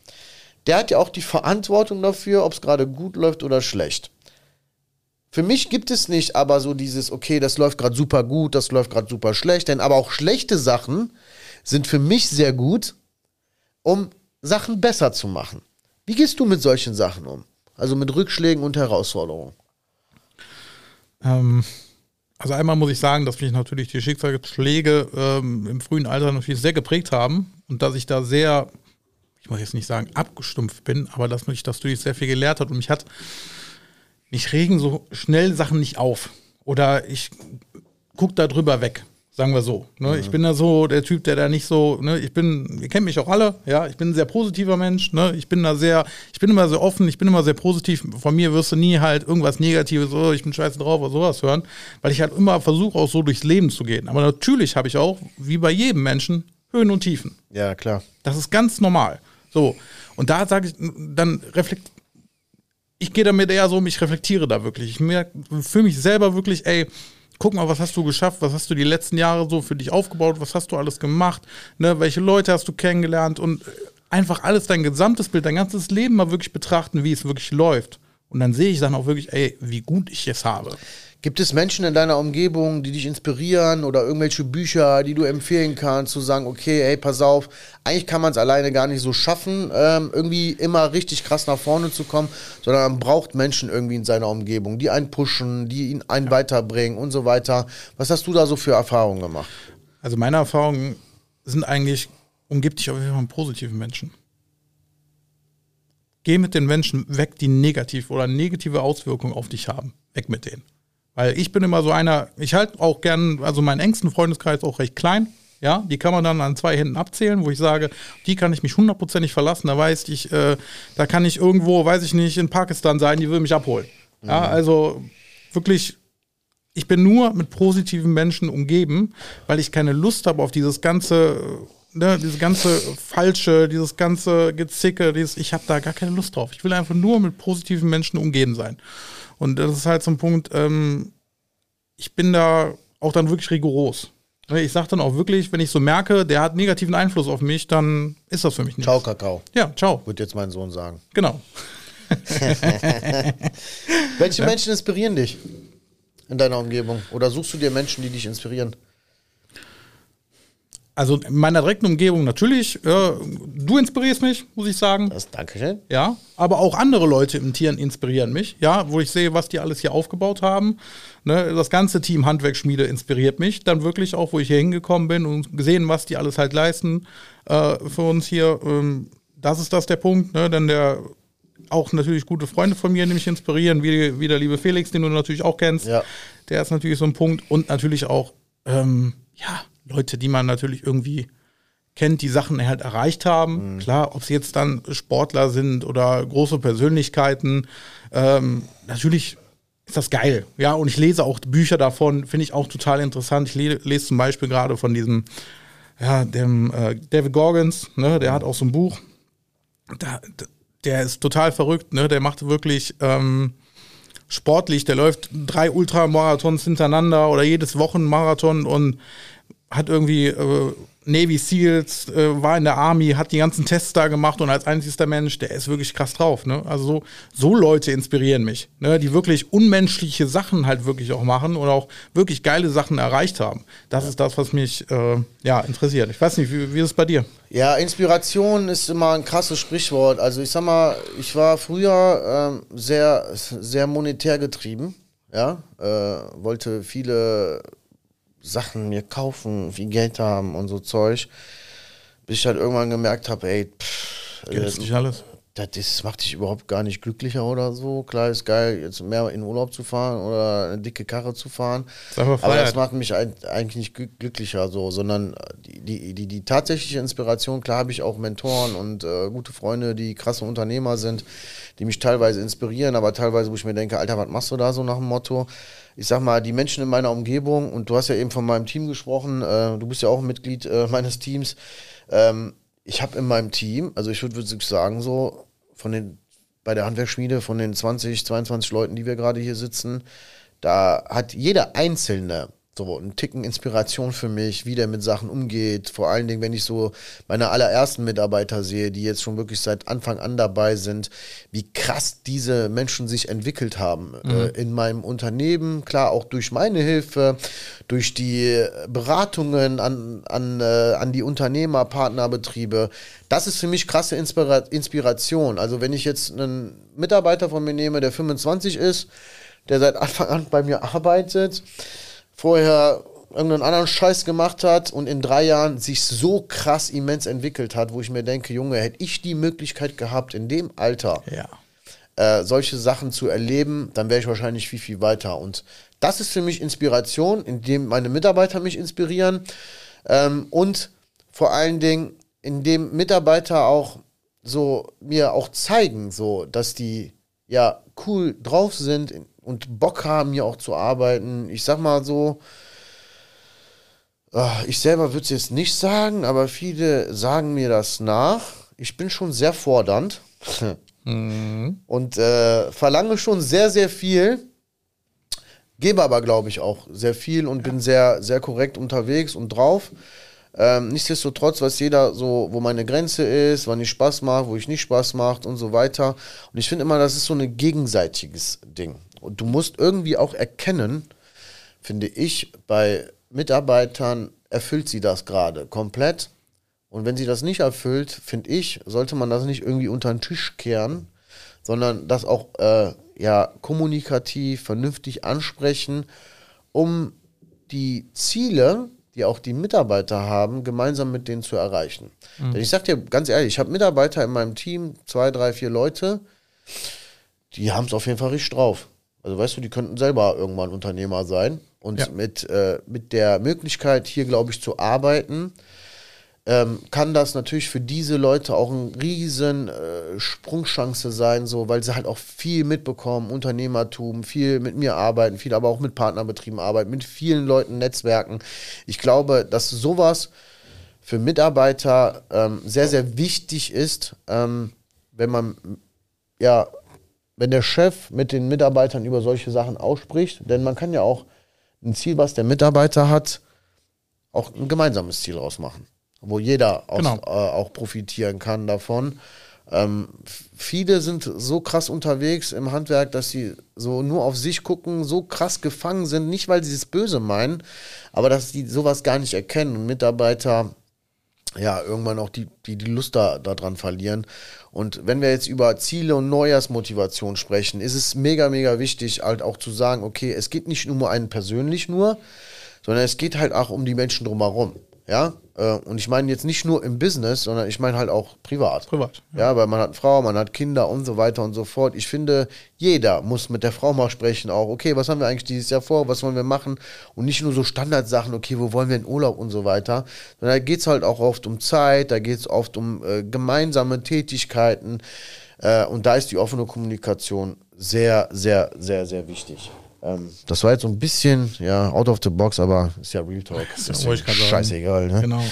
der hat ja auch die Verantwortung dafür, ob es gerade gut läuft oder schlecht. Für mich gibt es nicht aber so dieses, okay, das läuft gerade super gut, das läuft gerade super schlecht, denn aber auch schlechte Sachen sind für mich sehr gut, um Sachen besser zu machen. Wie gehst du mit solchen Sachen um? Also mit Rückschlägen und Herausforderungen. Ähm, also einmal muss ich sagen, dass mich natürlich die Schicksalsschläge ähm, im frühen Alter natürlich sehr geprägt haben und dass ich da sehr, ich muss jetzt nicht sagen abgestumpft bin, aber dass mich das natürlich sehr viel gelehrt hat und mich hat, mich regen so schnell Sachen nicht auf oder ich gucke da drüber weg. Sagen wir so. Ne? Mhm. Ich bin da so der Typ, der da nicht so, ne? ich bin, ihr kennt mich auch alle, ja, ich bin ein sehr positiver Mensch, ne? Ich bin da sehr, ich bin immer sehr offen, ich bin immer sehr positiv. Von mir wirst du nie halt irgendwas Negatives, oh, ich bin scheiße drauf oder sowas hören, weil ich halt immer versuche, auch so durchs Leben zu gehen. Aber natürlich habe ich auch, wie bei jedem Menschen, Höhen und Tiefen. Ja, klar. Das ist ganz normal. So. Und da sage ich, dann reflekt, ich gehe damit eher so, ich reflektiere da wirklich. Ich merke für mich selber wirklich, ey, guck mal, was hast du geschafft, was hast du die letzten Jahre so für dich aufgebaut, was hast du alles gemacht, ne, welche Leute hast du kennengelernt und einfach alles, dein gesamtes Bild, dein ganzes Leben mal wirklich betrachten, wie es wirklich läuft. Und dann sehe ich dann auch wirklich, ey, wie gut ich es habe. Gibt es Menschen in deiner Umgebung, die dich inspirieren oder irgendwelche Bücher, die du empfehlen kannst, zu sagen, okay, hey, pass auf, eigentlich kann man es alleine gar nicht so schaffen, ähm, irgendwie immer richtig krass nach vorne zu kommen, sondern man braucht Menschen irgendwie in seiner Umgebung, die einen pushen, die ihn einen weiterbringen und so weiter. Was hast du da so für Erfahrungen gemacht? Also meine Erfahrungen sind eigentlich, umgib dich auf jeden Fall mit positiven Menschen. Geh mit den Menschen weg, die negativ oder negative Auswirkungen auf dich haben. Weg mit denen. Weil ich bin immer so einer, ich halte auch gern, also meinen engsten Freundeskreis auch recht klein. Ja, die kann man dann an zwei Händen abzählen, wo ich sage, die kann ich mich hundertprozentig verlassen. Da weiß ich, äh, da kann ich irgendwo, weiß ich nicht, in Pakistan sein, die will mich abholen. Mhm. Ja, also wirklich, ich bin nur mit positiven Menschen umgeben, weil ich keine Lust habe auf dieses ganze, ne, diese ganze falsche, dieses ganze Gezicke, dieses, ich habe da gar keine Lust drauf. Ich will einfach nur mit positiven Menschen umgeben sein. Und das ist halt so ein Punkt, ähm, ich bin da auch dann wirklich rigoros. Ne, ich sage dann auch wirklich, wenn ich so merke, der hat negativen Einfluss auf mich, dann ist das für mich nicht. Ciao, Kakao. Ja, ciao. Würde jetzt mein Sohn sagen. Genau. Welche ja. Menschen inspirieren dich in deiner Umgebung? Oder suchst du dir Menschen, die dich inspirieren? Also in meiner direkten Umgebung natürlich. Äh, du inspirierst mich, muss ich sagen. Das, Dankeschön. Ja, aber auch andere Leute im Tieren inspirieren mich. Ja, wo ich sehe, was die alles hier aufgebaut haben. Ne, das ganze Team Handwerksschmiede inspiriert mich. Dann wirklich auch, wo ich hier hingekommen bin und gesehen, was die alles halt leisten äh, für uns hier. Ähm, das ist das der Punkt. Ne? Denn der auch natürlich gute Freunde von mir, die mich inspirieren, wie, wie der liebe Felix, den du natürlich auch kennst. Ja. Der ist natürlich so ein Punkt. Und natürlich auch, ähm, ja, Leute, die man natürlich irgendwie kennt, die Sachen halt erreicht haben. Mhm. Klar, ob sie jetzt dann Sportler sind oder große Persönlichkeiten, ähm, natürlich ist das geil. Ja, und ich lese auch Bücher davon, finde ich auch total interessant. Ich le lese zum Beispiel gerade von diesem, ja, dem äh, David Gorgons, ne, der hat auch so ein Buch. Da, der ist total verrückt, ne? Der macht wirklich ähm, sportlich, der läuft drei Ultramarathons hintereinander oder jedes Wochenmarathon und hat irgendwie äh, Navy Seals, äh, war in der Army, hat die ganzen Tests da gemacht und als einzigster Mensch, der ist wirklich krass drauf. Ne? Also so, so Leute inspirieren mich, ne? die wirklich unmenschliche Sachen halt wirklich auch machen oder auch wirklich geile Sachen erreicht haben. Das ist das, was mich äh, ja, interessiert. Ich weiß nicht, wie, wie ist es bei dir? Ja, Inspiration ist immer ein krasses Sprichwort. Also ich sag mal, ich war früher ähm, sehr, sehr monetär getrieben. Ja, äh, wollte viele Sachen mir kaufen, viel Geld haben und so Zeug. Bis ich halt irgendwann gemerkt habe, ey, pff, Geld ist nicht alles. Das, das macht dich überhaupt gar nicht glücklicher oder so. Klar ist geil, jetzt mehr in Urlaub zu fahren oder eine dicke Karre zu fahren. Aber das macht mich eigentlich nicht glücklicher so, sondern die, die, die, die tatsächliche Inspiration, klar habe ich auch Mentoren und äh, gute Freunde, die krasse Unternehmer sind, die mich teilweise inspirieren, aber teilweise, wo ich mir denke, Alter, was machst du da so nach dem Motto? ich sag mal, die Menschen in meiner Umgebung, und du hast ja eben von meinem Team gesprochen, äh, du bist ja auch ein Mitglied äh, meines Teams. Ähm, ich habe in meinem Team, also ich würde würd sagen, so von den, bei der Handwerksschmiede, von den 20, 22 Leuten, die wir gerade hier sitzen, da hat jeder Einzelne so ein Ticken Inspiration für mich, wie der mit Sachen umgeht. Vor allen Dingen, wenn ich so meine allerersten Mitarbeiter sehe, die jetzt schon wirklich seit Anfang an dabei sind, wie krass diese Menschen sich entwickelt haben mhm. äh, in meinem Unternehmen. Klar, auch durch meine Hilfe, durch die Beratungen an, an, äh, an die Unternehmer, Partnerbetriebe. Das ist für mich krasse Inspira Inspiration. Also wenn ich jetzt einen Mitarbeiter von mir nehme, der 25 ist, der seit Anfang an bei mir arbeitet, vorher irgendeinen anderen Scheiß gemacht hat und in drei Jahren sich so krass immens entwickelt hat, wo ich mir denke, Junge, hätte ich die Möglichkeit gehabt, in dem Alter ja. äh, solche Sachen zu erleben, dann wäre ich wahrscheinlich viel, viel weiter. Und das ist für mich Inspiration, indem meine Mitarbeiter mich inspirieren ähm, und vor allen Dingen, indem Mitarbeiter auch so mir auch zeigen, so, dass die ja cool drauf sind, und Bock haben, hier auch zu arbeiten. Ich sag mal so, ah, ich selber würde es jetzt nicht sagen, aber viele sagen mir das nach. Ich bin schon sehr fordernd mhm. und äh, verlange schon sehr, sehr viel. Gebe aber, glaube ich, auch sehr viel und ja. bin sehr, sehr korrekt unterwegs und drauf. Ähm, nichtsdestotrotz weiß jeder so, wo meine Grenze ist, wann ich Spaß mache, wo ich nicht Spaß macht und so weiter. Und ich finde immer, das ist so ein gegenseitiges Ding. Und du musst irgendwie auch erkennen, finde ich, bei Mitarbeitern erfüllt sie das gerade komplett. Und wenn sie das nicht erfüllt, finde ich, sollte man das nicht irgendwie unter den Tisch kehren, sondern das auch äh, ja, kommunikativ, vernünftig ansprechen, um die Ziele, die auch die Mitarbeiter haben, gemeinsam mit denen zu erreichen. Mhm. Denn ich sage dir ganz ehrlich, ich habe Mitarbeiter in meinem Team, zwei, drei, vier Leute, die haben es auf jeden Fall richtig drauf. Also weißt du, die könnten selber irgendwann Unternehmer sein. Und ja. mit, äh, mit der Möglichkeit, hier, glaube ich, zu arbeiten, ähm, kann das natürlich für diese Leute auch eine riesen äh, Sprungchance sein, so, weil sie halt auch viel mitbekommen, Unternehmertum, viel mit mir arbeiten, viel aber auch mit Partnerbetrieben arbeiten, mit vielen Leuten Netzwerken. Ich glaube, dass sowas für Mitarbeiter ähm, sehr, sehr wichtig ist, ähm, wenn man ja wenn der Chef mit den Mitarbeitern über solche Sachen ausspricht, denn man kann ja auch ein Ziel, was der Mitarbeiter hat, auch ein gemeinsames Ziel ausmachen, wo jeder aus, genau. äh, auch profitieren kann davon. Ähm, viele sind so krass unterwegs im Handwerk, dass sie so nur auf sich gucken, so krass gefangen sind, nicht weil sie es böse meinen, aber dass sie sowas gar nicht erkennen und Mitarbeiter ja irgendwann auch die, die, die Lust da, daran verlieren. Und wenn wir jetzt über Ziele und Neujahrsmotivation sprechen, ist es mega, mega wichtig, halt auch zu sagen, okay, es geht nicht nur um einen persönlich nur, sondern es geht halt auch um die Menschen drumherum. Ja, und ich meine jetzt nicht nur im Business, sondern ich meine halt auch privat. Privat. Ja. ja, weil man hat Frau, man hat Kinder und so weiter und so fort. Ich finde, jeder muss mit der Frau mal sprechen, auch, okay, was haben wir eigentlich dieses Jahr vor, was wollen wir machen? Und nicht nur so Standardsachen, okay, wo wollen wir in Urlaub und so weiter. Sondern da geht es halt auch oft um Zeit, da geht es oft um äh, gemeinsame Tätigkeiten. Äh, und da ist die offene Kommunikation sehr, sehr, sehr, sehr wichtig. Ähm, das war jetzt so ein bisschen, ja, out of the box, aber ist ja Real Talk. Das ist ja scheißegal, ne? Genau.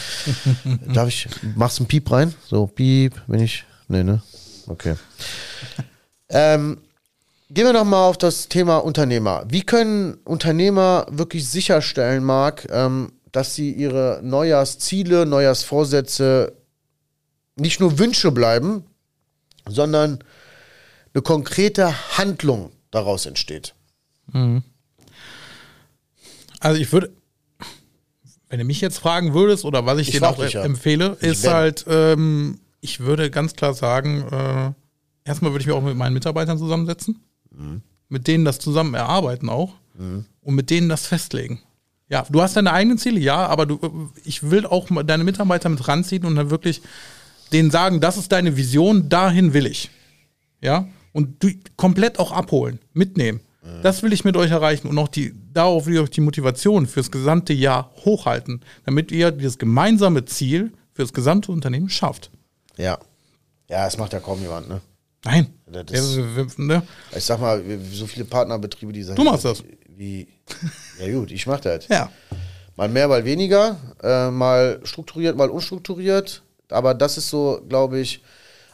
Darf ich, machst du einen Piep rein? So, Piep, wenn ich, nee, ne? Okay. ähm, gehen wir noch mal auf das Thema Unternehmer. Wie können Unternehmer wirklich sicherstellen, Marc, ähm, dass sie ihre Neujahrsziele, Neujahrsvorsätze nicht nur Wünsche bleiben, sondern eine konkrete Handlung daraus entsteht. Also ich würde, wenn du mich jetzt fragen würdest oder was ich, Ich dir auch dich ja. empfehle, Ich ist halt, ähm, ich würde ganz klar sagen, äh, erstmal würde ich mich auch mit meinen Mitarbeitern zusammensetzen, Mhm. mit denen das zusammen erarbeiten auch und mit denen das festlegen. Ja, du hast deine eigenen Ziele, ja, aber du, ich will auch deine Mitarbeiter mit ranziehen und dann wirklich denen sagen, das ist deine Vision, dahin will ich. Ja, und du komplett auch abholen, mitnehmen. Das will ich mit euch erreichen und auch die, darauf will ich auch die Motivation fürs gesamte Jahr hochhalten, damit ihr dieses gemeinsame Ziel fürs gesamte Unternehmen schafft. Ja. Ja, das macht ja kaum jemand, ne? Nein. Das wir- ne? Ich sag mal, so viele Partnerbetriebe, die sagen. Du machst das. Wie. Ja, gut, ich mach das. ja. Mal mehr, mal weniger, äh, mal strukturiert, mal unstrukturiert. Aber das ist so, glaube ich,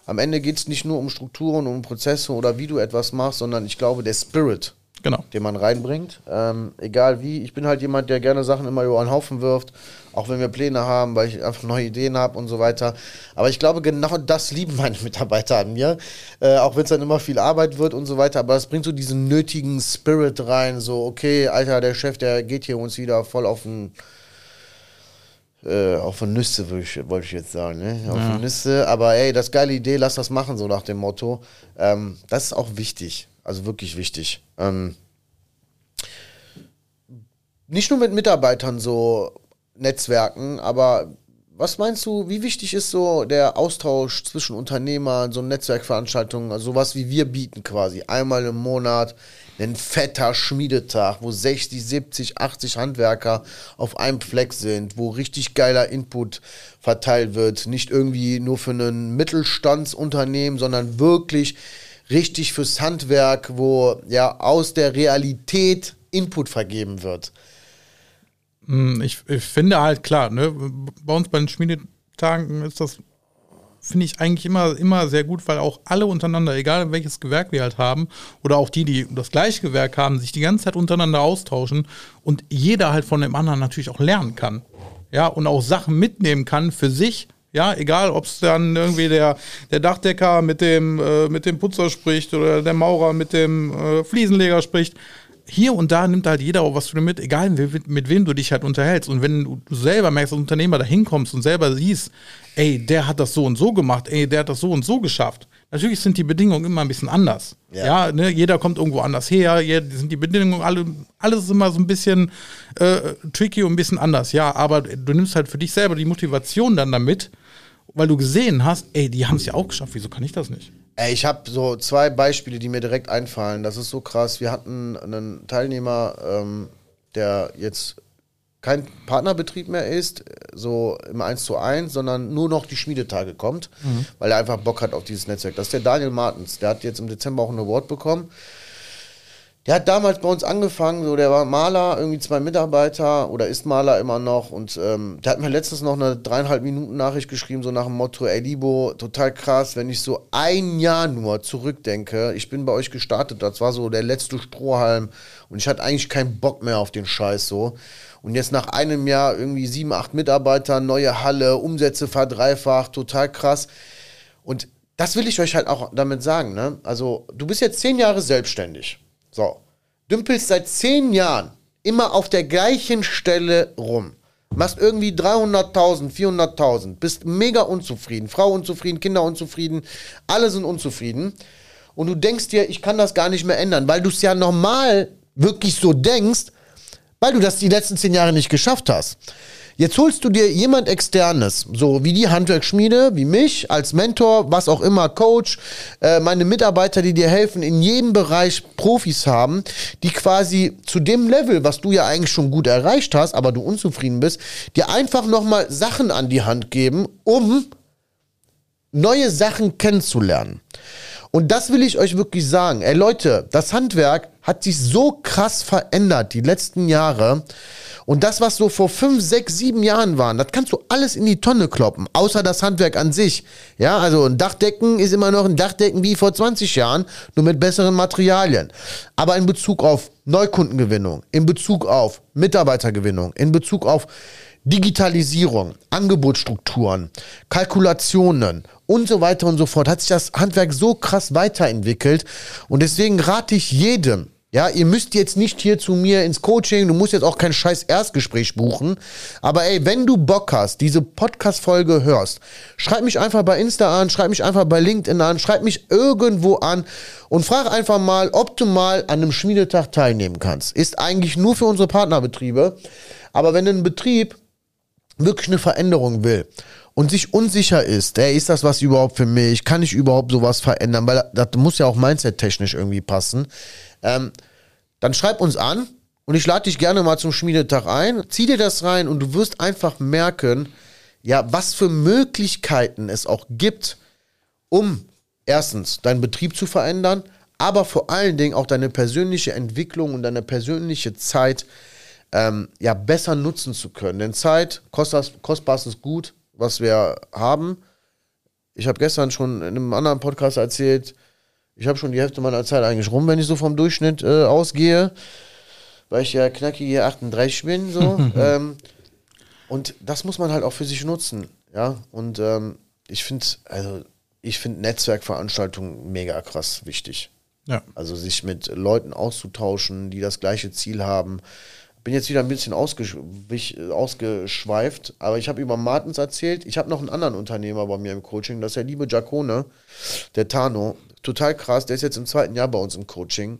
am Ende geht es nicht nur um Strukturen, um Prozesse oder wie du etwas machst, sondern ich glaube, der Spirit, Genau. den man reinbringt, ähm, egal wie. Ich bin halt jemand, der gerne Sachen immer über einen Haufen wirft, auch wenn wir Pläne haben, weil ich einfach neue Ideen habe und so weiter. Aber ich glaube, genau das lieben meine Mitarbeiter an mir, äh, auch wenn es dann immer viel Arbeit wird und so weiter. Aber es bringt so diesen nötigen Spirit rein, so, okay, Alter, der Chef, der geht hier uns wieder voll auf den äh, auf von Nüsse, würd ich- wollte ich jetzt sagen, ne? Auf von Nüsse, aber ey, das geile Idee, lass das machen, so nach dem Motto. Ähm, das ist auch wichtig, also wirklich wichtig. Ähm, nicht nur mit Mitarbeitern so Netzwerken, aber was meinst du, wie wichtig ist so der Austausch zwischen Unternehmern, so Netzwerkveranstaltungen, also sowas wie wir bieten quasi, einmal im Monat, ein fetter Schmiedetag, wo 60, 70, 80 Handwerker auf einem Fleck sind, wo richtig geiler Input verteilt wird, nicht irgendwie nur für ein Mittelstandsunternehmen, sondern wirklich richtig fürs Handwerk, wo ja aus der Realität Input vergeben wird. Hm, Ich, ich finde halt klar, ne, bei uns bei den Schmiedetagen ist das, finde ich eigentlich immer, immer sehr gut, weil auch alle untereinander, egal welches Gewerk wir halt haben, oder auch die, die das gleiche Gewerk haben, sich die ganze Zeit untereinander austauschen und jeder halt von dem anderen natürlich auch lernen kann. Ja, und auch Sachen mitnehmen kann für sich. Ja, egal, ob es dann irgendwie der, der Dachdecker mit dem, äh, mit dem Putzer spricht oder der Maurer mit dem äh, Fliesenleger spricht hier und da nimmt halt jeder auch was von dir mit, egal mit, mit wem du dich halt unterhältst. Und wenn du selber merkst, als Unternehmer da hinkommst und selber siehst, ey, der hat das so und so gemacht, ey, der hat das so und so geschafft. Natürlich sind die Bedingungen immer ein bisschen anders. Ja. Ja, ne, jeder kommt irgendwo anders her, hier sind die Bedingungen alle, alles ist immer so ein bisschen äh, tricky und ein bisschen anders. Ja, aber du nimmst halt für dich selber die Motivation dann damit, weil du gesehen hast, ey, die haben es ja auch geschafft, wieso kann ich das nicht? Ey, ich habe so zwei Beispiele, die mir direkt einfallen. Das ist so krass. Wir hatten einen Teilnehmer, ähm, der jetzt kein Partnerbetrieb mehr ist, so im 1 zu 1, sondern nur noch die Schmiedetage kommt, weil er einfach Bock hat auf dieses Netzwerk. Das ist der Daniel Martens. Der hat jetzt im Dezember auch einen Award bekommen. Der hat damals bei uns angefangen, so der war Maler, irgendwie zwei Mitarbeiter oder ist Maler immer noch und ähm, der hat mir letztens noch eine dreieinhalb Minuten Nachricht geschrieben, so nach dem Motto, ey Libo, total krass, wenn ich so ein Jahr nur zurückdenke, ich bin bei euch gestartet, das war so der letzte Strohhalm und ich hatte eigentlich keinen Bock mehr auf den Scheiß so und jetzt nach einem Jahr irgendwie sieben, acht Mitarbeiter, neue Halle, Umsätze verdreifacht, total krass und das will ich euch halt auch damit sagen, ne? Also, du bist jetzt zehn Jahre selbstständig. So. Dümpelst seit zehn Jahren immer auf der gleichen Stelle rum. Machst irgendwie 300.000, 400.000, bist mega unzufrieden. Frau unzufrieden, Kinder unzufrieden, alle sind unzufrieden. Und du denkst dir, ich kann das gar nicht mehr ändern, weil du es ja normal wirklich so denkst, weil du das die letzten zehn Jahre nicht geschafft hast. Jetzt holst du dir jemand externes, so wie die Handwerksschmiede, wie mich als Mentor, was auch immer, Coach, äh, meine Mitarbeiter, die dir helfen, in jedem Bereich Profis haben, die quasi zu dem Level, was du ja eigentlich schon gut erreicht hast, aber du unzufrieden bist, dir einfach nochmal Sachen an die Hand geben, um neue Sachen kennenzulernen. Und das will ich euch wirklich sagen. Ey Leute, das Handwerk hat sich so krass verändert die letzten Jahre. Und das, was so vor fünf, sechs, sieben Jahren waren, das kannst du alles in die Tonne kloppen, außer das Handwerk an sich. Ja, also ein Dachdecken ist immer noch ein Dachdecken wie vor 20 Jahren, nur mit besseren Materialien. Aber in Bezug auf Neukundengewinnung, in Bezug auf Mitarbeitergewinnung, in Bezug auf Digitalisierung, Angebotsstrukturen, Kalkulationen und so weiter und so fort hat sich das Handwerk so krass weiterentwickelt. Und deswegen rate ich jedem, ja, ihr müsst jetzt nicht hier zu mir ins Coaching, du musst jetzt auch kein scheiß Erstgespräch buchen. Aber ey, wenn du Bock hast, diese Podcast-Folge hörst, schreib mich einfach bei Insta an, schreib mich einfach bei LinkedIn an, schreib mich irgendwo an und frag einfach mal, ob du mal an einem Schmiedetag teilnehmen kannst. Ist eigentlich nur für unsere Partnerbetriebe. Aber wenn ein Betrieb wirklich eine Veränderung will und sich unsicher ist, ey, ist das was überhaupt für mich? Kann ich überhaupt sowas verändern? Weil das muss ja auch mindset-technisch irgendwie passen ähm, dann schreib uns an und ich lade dich gerne mal zum Schmiedetag ein. Zieh dir das rein und du wirst einfach merken, ja, was für Möglichkeiten es auch gibt, um erstens deinen Betrieb zu verändern, aber vor allen Dingen auch deine persönliche Entwicklung und deine persönliche Zeit ähm, ja besser nutzen zu können. Denn Zeit, kostbares Gut, was wir haben. Ich habe gestern schon in einem anderen Podcast erzählt, ich habe schon die Hälfte meiner Zeit eigentlich rum, wenn ich so vom Durchschnitt äh, ausgehe, weil ich ja knackige 38 bin. So. ähm, und das muss man halt auch für sich nutzen. Ja, und ähm, ich finde, also ich finde Netzwerkveranstaltungen mega krass wichtig. Ja. Also sich mit Leuten auszutauschen, die das gleiche Ziel haben. Bin jetzt wieder ein bisschen ausgesch ausgeschweift, aber ich habe über Martens erzählt. Ich habe noch einen anderen Unternehmer bei mir im Coaching, das ist der liebe Giacone, der Tano total krass, der ist jetzt im zweiten Jahr bei uns im Coaching.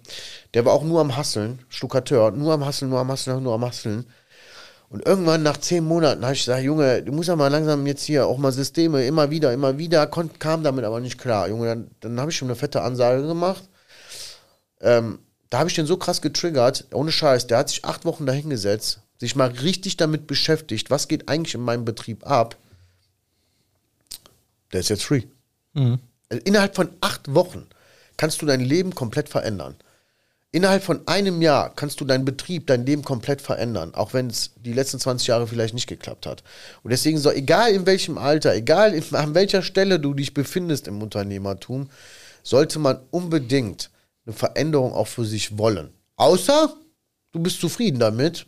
Der war auch nur am Hasseln, Stuckateur, nur am Hasseln, nur am Hasseln, nur am Hasseln. Und irgendwann nach zehn Monaten habe ich gesagt, Junge, du musst ja mal langsam jetzt hier auch mal Systeme, immer wieder, immer wieder, kam damit aber nicht klar. Junge, dann, dann habe ich schon eine fette Ansage gemacht. Ähm, da habe ich den so krass getriggert, ohne Scheiß, der hat sich acht Wochen dahingesetzt, sich mal richtig damit beschäftigt, was geht eigentlich in meinem Betrieb ab. Der ist jetzt free. Mhm. Innerhalb von acht Wochen kannst du dein Leben komplett verändern. Innerhalb von einem Jahr kannst du deinen Betrieb, dein Leben komplett verändern, auch wenn es die letzten 20 Jahre vielleicht nicht geklappt hat. Und deswegen so, egal in welchem Alter, egal in, an welcher Stelle du dich befindest im Unternehmertum, sollte man unbedingt eine Veränderung auch für sich wollen. Außer du bist zufrieden damit,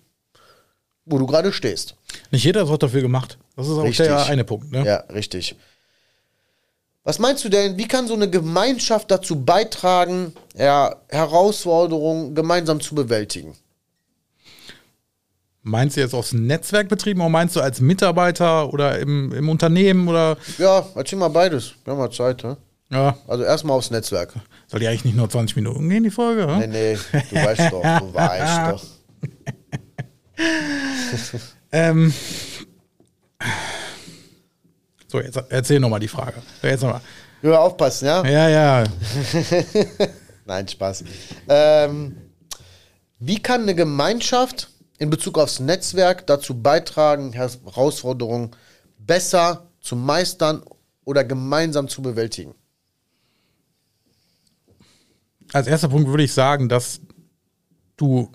wo du gerade stehst. Nicht jeder ist auch dafür gemacht. Das ist auch richtig. der eine Punkt. Ne? Ja, richtig. Was meinst du denn, wie kann so eine Gemeinschaft dazu beitragen, ja, Herausforderungen gemeinsam zu bewältigen? Meinst du jetzt aus Netzwerkbetrieben oder meinst du als Mitarbeiter oder im, im Unternehmen oder? Ja, erzähl mal beides. Wir haben mal Zeit, ne? Ja. Also erstmal aufs Netzwerk. Soll die eigentlich nicht nur 20 Minuten gehen, die Folge? Nee, nee, du weißt doch, du weißt doch. ähm, so, jetzt erzähl nochmal die Frage. Jetzt nochmal. Nur aufpassen, ja? Ja, ja. Nein, Spaß. Ähm, wie kann eine Gemeinschaft in Bezug aufs Netzwerk dazu beitragen, Herausforderungen besser zu meistern oder gemeinsam zu bewältigen? Als erster Punkt würde ich sagen, dass du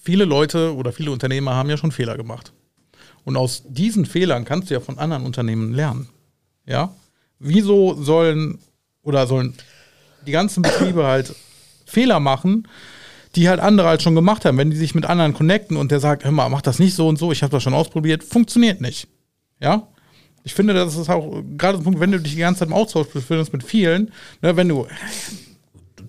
viele Leute oder viele Unternehmer haben ja schon Fehler gemacht. Und aus diesen Fehlern kannst du ja von anderen Unternehmen lernen. Ja? Wieso sollen oder sollen die ganzen Betriebe halt Fehler machen, die halt andere halt schon gemacht haben, wenn die sich mit anderen connecten und der sagt, hör mal, mach das nicht so und so, ich habe das schon ausprobiert, funktioniert nicht. Ja? Ich finde, das ist auch gerade der Punkt, wenn du dich die ganze Zeit im Austausch befindest mit vielen, ne, wenn du,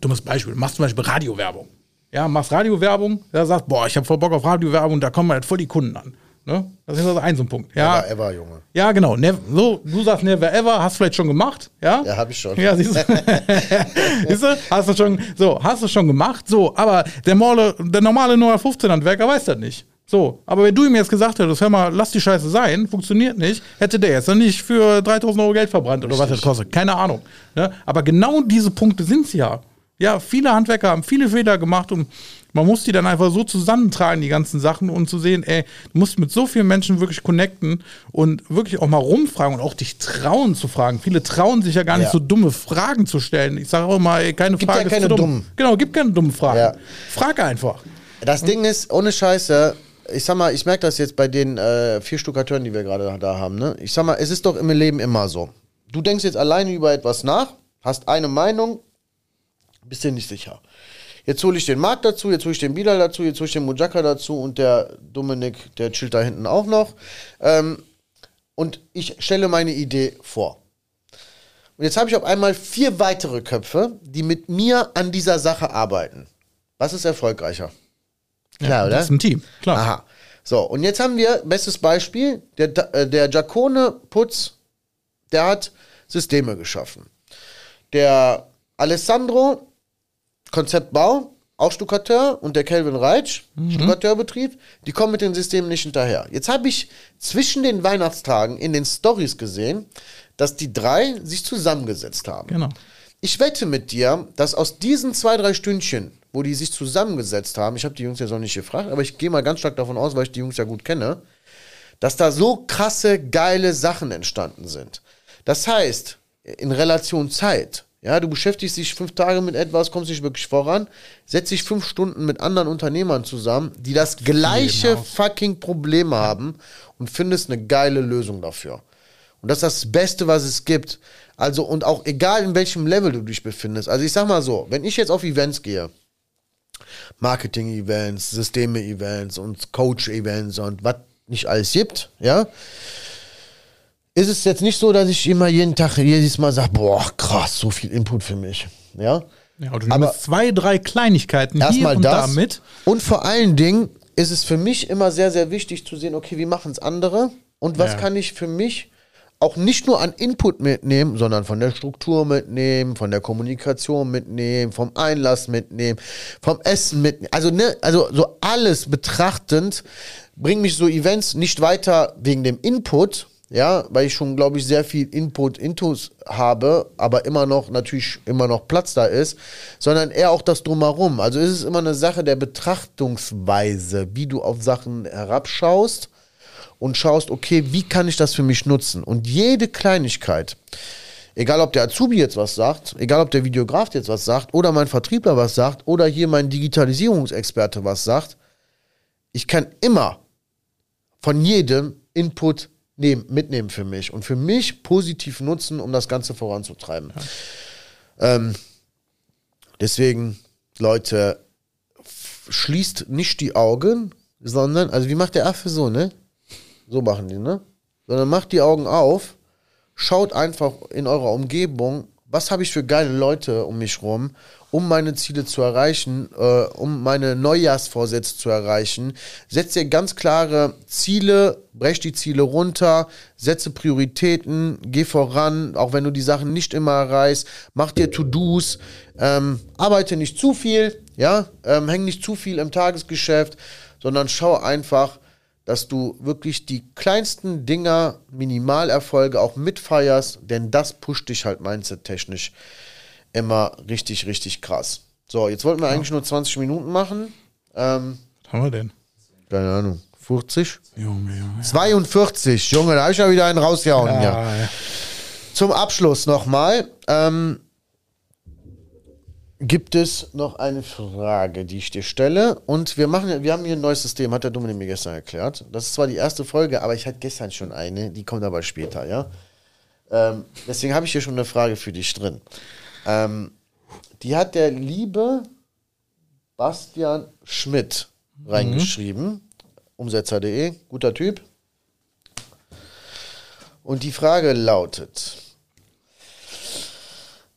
dummes Beispiel, machst zum Beispiel Radiowerbung. Ja, machst Radiowerbung, der sagt, boah, ich habe voll Bock auf Radiowerbung, da kommen halt voll die Kunden an. Ne? Das ist also ein so ein Punkt. Ja. Never ever, Junge. Ja, genau. Never, so, du sagst never ever, hast du vielleicht schon gemacht, ja? Ja, hab ich schon. Ja, siehst du? siehst du? Hast du schon, so, hast du schon gemacht, so, aber der, Morle, der normale 0815-Handwerker weiß das nicht. So, aber wenn du ihm jetzt gesagt hättest, hör mal, lass die Scheiße sein, funktioniert nicht, hätte der jetzt dann nicht für 3000 Euro Geld verbrannt oder Richtig. was das kostet. Keine Ahnung. Ne? Aber genau diese Punkte sind es ja. Ja, viele Handwerker haben viele Fehler gemacht und man muss die dann einfach so zusammentragen, die ganzen Sachen, und zu sehen, ey, du musst mit so vielen Menschen wirklich connecten und wirklich auch mal rumfragen und auch dich trauen zu fragen. Viele trauen sich ja gar nicht ja. so dumme Fragen zu stellen. Ich sage auch mal, ey, keine gibt Frage ja keine ist zu dumm. Dummen. Genau, gib keine dummen Fragen. Ja. Frag einfach. Das Ding ist, ohne Scheiße, ich sag mal, ich merke das jetzt bei den äh, vier Stuckateuren, die wir gerade da haben. Ne? Ich sag mal, es ist doch im Leben immer so. Du denkst jetzt alleine über etwas nach, hast eine Meinung, bist dir nicht sicher. Jetzt hole ich den Marc dazu, jetzt hole ich den Bilal dazu, jetzt hole ich den Mujaka dazu und der Dominik, der chillt da hinten auch noch. Ähm, und ich stelle meine Idee vor. Und jetzt habe ich auf einmal vier weitere Köpfe, die mit mir an dieser Sache arbeiten. Was ist erfolgreicher? Klar, oder? Das ist ein Team, klar. Aha. So, und jetzt haben wir, bestes Beispiel, der, äh, der Giacone Putz, der hat Systeme geschaffen. Der Alessandro, Konzeptbau, auch Stuckateur und der Kelvin Reitsch, Stuckateurbetrieb, die kommen mit den Systemen nicht hinterher. Jetzt habe ich zwischen den Weihnachtstagen in den Stories gesehen, dass die drei sich zusammengesetzt haben. Genau. Ich wette mit dir, dass aus diesen zwei, drei Stündchen, wo die sich zusammengesetzt haben, ich habe die Jungs jetzt noch nicht gefragt, aber ich gehe mal ganz stark davon aus, weil ich die Jungs ja gut kenne, dass da so krasse, geile Sachen entstanden sind. Das heißt, in Relation Zeit, ja, du beschäftigst dich fünf Tage mit etwas, kommst nicht wirklich voran, setzt dich fünf Stunden mit anderen Unternehmern zusammen, die das gleiche fucking Problem haben und findest eine geile Lösung dafür. Und das ist das Beste, was es gibt. Also, und auch egal in welchem Level du dich befindest. Also, ich sag mal so, wenn ich jetzt auf Events gehe, Marketing-Events, Systeme-Events und Coach-Events und was nicht alles gibt, ja, ist es jetzt nicht so, dass ich immer jeden Tag, jedes Mal sage, boah, krass, so viel Input für mich. Ja. Ja, du Aber- zwei, drei Kleinigkeiten hier Erstmal und das. da mit. Und vor allen Dingen ist es für mich immer sehr, sehr wichtig zu sehen, okay, wie machen es andere und was Ja. kann ich für mich auch nicht nur an Input mitnehmen, sondern von der Struktur mitnehmen, von der Kommunikation mitnehmen, vom Einlass mitnehmen, vom Essen mitnehmen. Also, ne, also so alles betrachtend bringen mich so Events nicht weiter wegen dem Input, ja, weil ich schon, glaube ich, sehr viel Input, Intus habe, aber immer noch, natürlich immer noch Platz da ist, sondern eher auch das Drumherum. Also ist es immer eine Sache der Betrachtungsweise, wie du auf Sachen herabschaust und schaust, okay, wie kann ich das für mich nutzen? Und jede Kleinigkeit, egal ob der Azubi jetzt was sagt, egal ob der Videograf jetzt was sagt, oder mein Vertriebler was sagt, oder hier mein Digitalisierungsexperte was sagt, ich kann immer von jedem Input nehmen, mitnehmen für mich und für mich positiv nutzen, um das Ganze voranzutreiben. Ähm, deswegen, Leute, schließt nicht die Augen, sondern, also wie macht der Affe so, ne? So machen die, ne? Sondern macht die Augen auf, schaut einfach in eurer Umgebung, was habe ich für geile Leute um mich rum, um meine Ziele zu erreichen, äh, um meine Neujahrsvorsätze zu erreichen. Setzt dir ganz klare Ziele, brech die Ziele runter, setze Prioritäten, geh voran, auch wenn du die Sachen nicht immer erreichst, mach dir To-Dos, ähm, arbeite nicht zu viel, ja, ähm, häng nicht zu viel im Tagesgeschäft, sondern schau einfach, dass du wirklich die kleinsten Dinger, Minimalerfolge auch mitfeierst, denn das pusht dich halt mindset-technisch immer richtig, richtig krass. So, jetzt wollten wir eigentlich nur 20 Minuten machen. Ähm, Was haben wir denn? keine Ahnung, 40? Junge, Junge. 42, Junge, da habe ich ja wieder einen rausgehauen. Ja, ja. Zum Abschluss nochmal. Ähm, gibt es noch eine Frage, die ich dir stelle? Und wir machen, wir haben hier ein neues System, hat der Dominik mir gestern erklärt. Das ist zwar die erste Folge, aber ich hatte gestern schon eine, die kommt aber später, ja. Ähm, deswegen habe ich hier schon eine Frage für dich drin. Ähm, die hat der liebe Bastian Schmidt reingeschrieben. Umsetzer.de, guter Typ. Und die Frage lautet: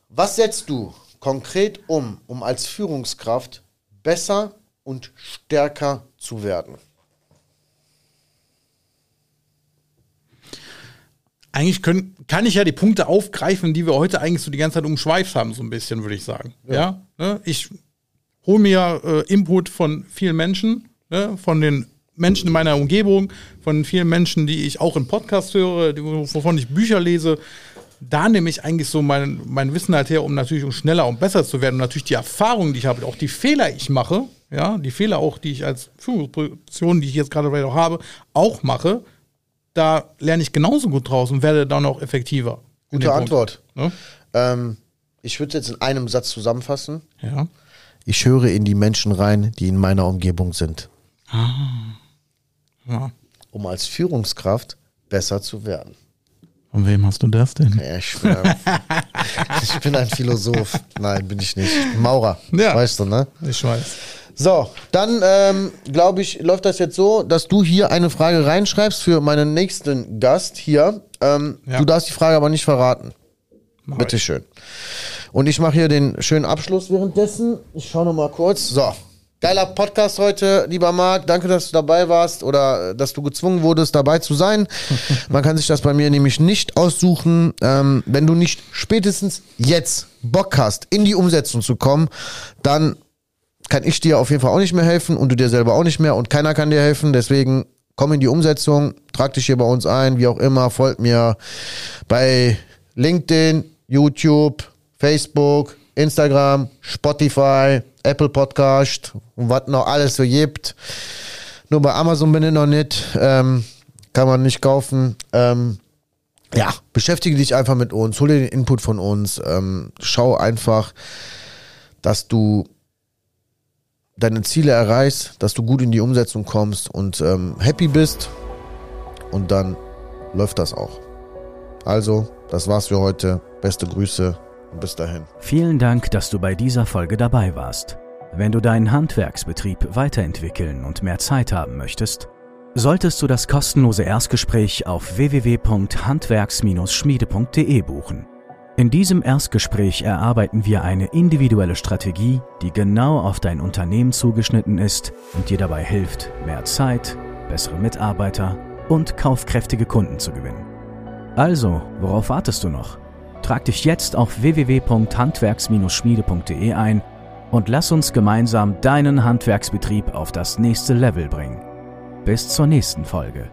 Was setzt du konkret um, um als Führungskraft besser und stärker zu werden? Eigentlich können, kann ich ja die Punkte aufgreifen, die wir heute eigentlich so die ganze Zeit umschweift haben, so ein bisschen, würde ich sagen. Ja. ne? Ich hole mir äh, Input von vielen Menschen, ne? von den Menschen in meiner Umgebung, von vielen Menschen, die ich auch im Podcast höre, die, wovon ich Bücher lese. Da nehme ich eigentlich so mein, mein Wissen halt her, um natürlich um schneller und besser zu werden. Und natürlich die Erfahrungen, die ich habe, auch die Fehler, die ich mache, ja, die Fehler auch, die ich als Führungsposition, die ich jetzt gerade auch habe, auch mache, da lerne ich genauso gut draus und werde dann auch effektiver. Gute Antwort. Punkt, Ähm, ich würde jetzt in einem Satz zusammenfassen. Ne? Ja. Ich höre in die Menschen rein, die in meiner Umgebung sind, ja. um als Führungskraft besser zu werden. Von wem hast du das denn? Ja, ich schwör. ich bin ein Philosoph. Nein, bin ich nicht. Ich bin Maurer. Ja. Weißt du, ne? Ich weiß. So, dann ähm, glaube ich, läuft das jetzt so, dass du hier eine Frage reinschreibst für meinen nächsten Gast hier. Ähm, Ja. Du darfst die Frage aber nicht verraten. Mach Bitte ich. schön. Und ich mache hier den schönen Abschluss währenddessen. Ich schaue noch mal kurz. So. Geiler Podcast heute, lieber Marc. Danke, dass du dabei warst oder äh, dass du gezwungen wurdest, dabei zu sein. Man kann sich das bei mir nämlich nicht aussuchen. Ähm, wenn du nicht spätestens jetzt Bock hast, in die Umsetzung zu kommen, dann kann ich dir auf jeden Fall auch nicht mehr helfen und du dir selber auch nicht mehr und keiner kann dir helfen. Deswegen komm in die Umsetzung, trag dich hier bei uns ein, wie auch immer, folgt mir bei LinkedIn, YouTube, Facebook, Instagram, Spotify, Apple Podcast und was noch alles so gibt. Nur bei Amazon bin ich noch nicht. Ähm, kann man nicht kaufen. Ähm, ja, beschäftige dich einfach mit uns, hol dir den Input von uns. Ähm, schau einfach, dass du deine Ziele erreichst, dass du gut in die Umsetzung kommst und ähm, happy bist. Und dann läuft das auch. Also, das war's für heute. Beste Grüße und bis dahin. Vielen Dank, dass du bei dieser Folge dabei warst. Wenn du deinen Handwerksbetrieb weiterentwickeln und mehr Zeit haben möchtest, solltest du das kostenlose Erstgespräch auf www.handwerks-schmiede.de buchen. In diesem Erstgespräch erarbeiten wir eine individuelle Strategie, die genau auf dein Unternehmen zugeschnitten ist und dir dabei hilft, mehr Zeit, bessere Mitarbeiter und kaufkräftige Kunden zu gewinnen. Also, worauf wartest du noch? Trag dich jetzt auf www.handwerks-schmiede.de ein und lass uns gemeinsam deinen Handwerksbetrieb auf das nächste Level bringen. Bis zur nächsten Folge.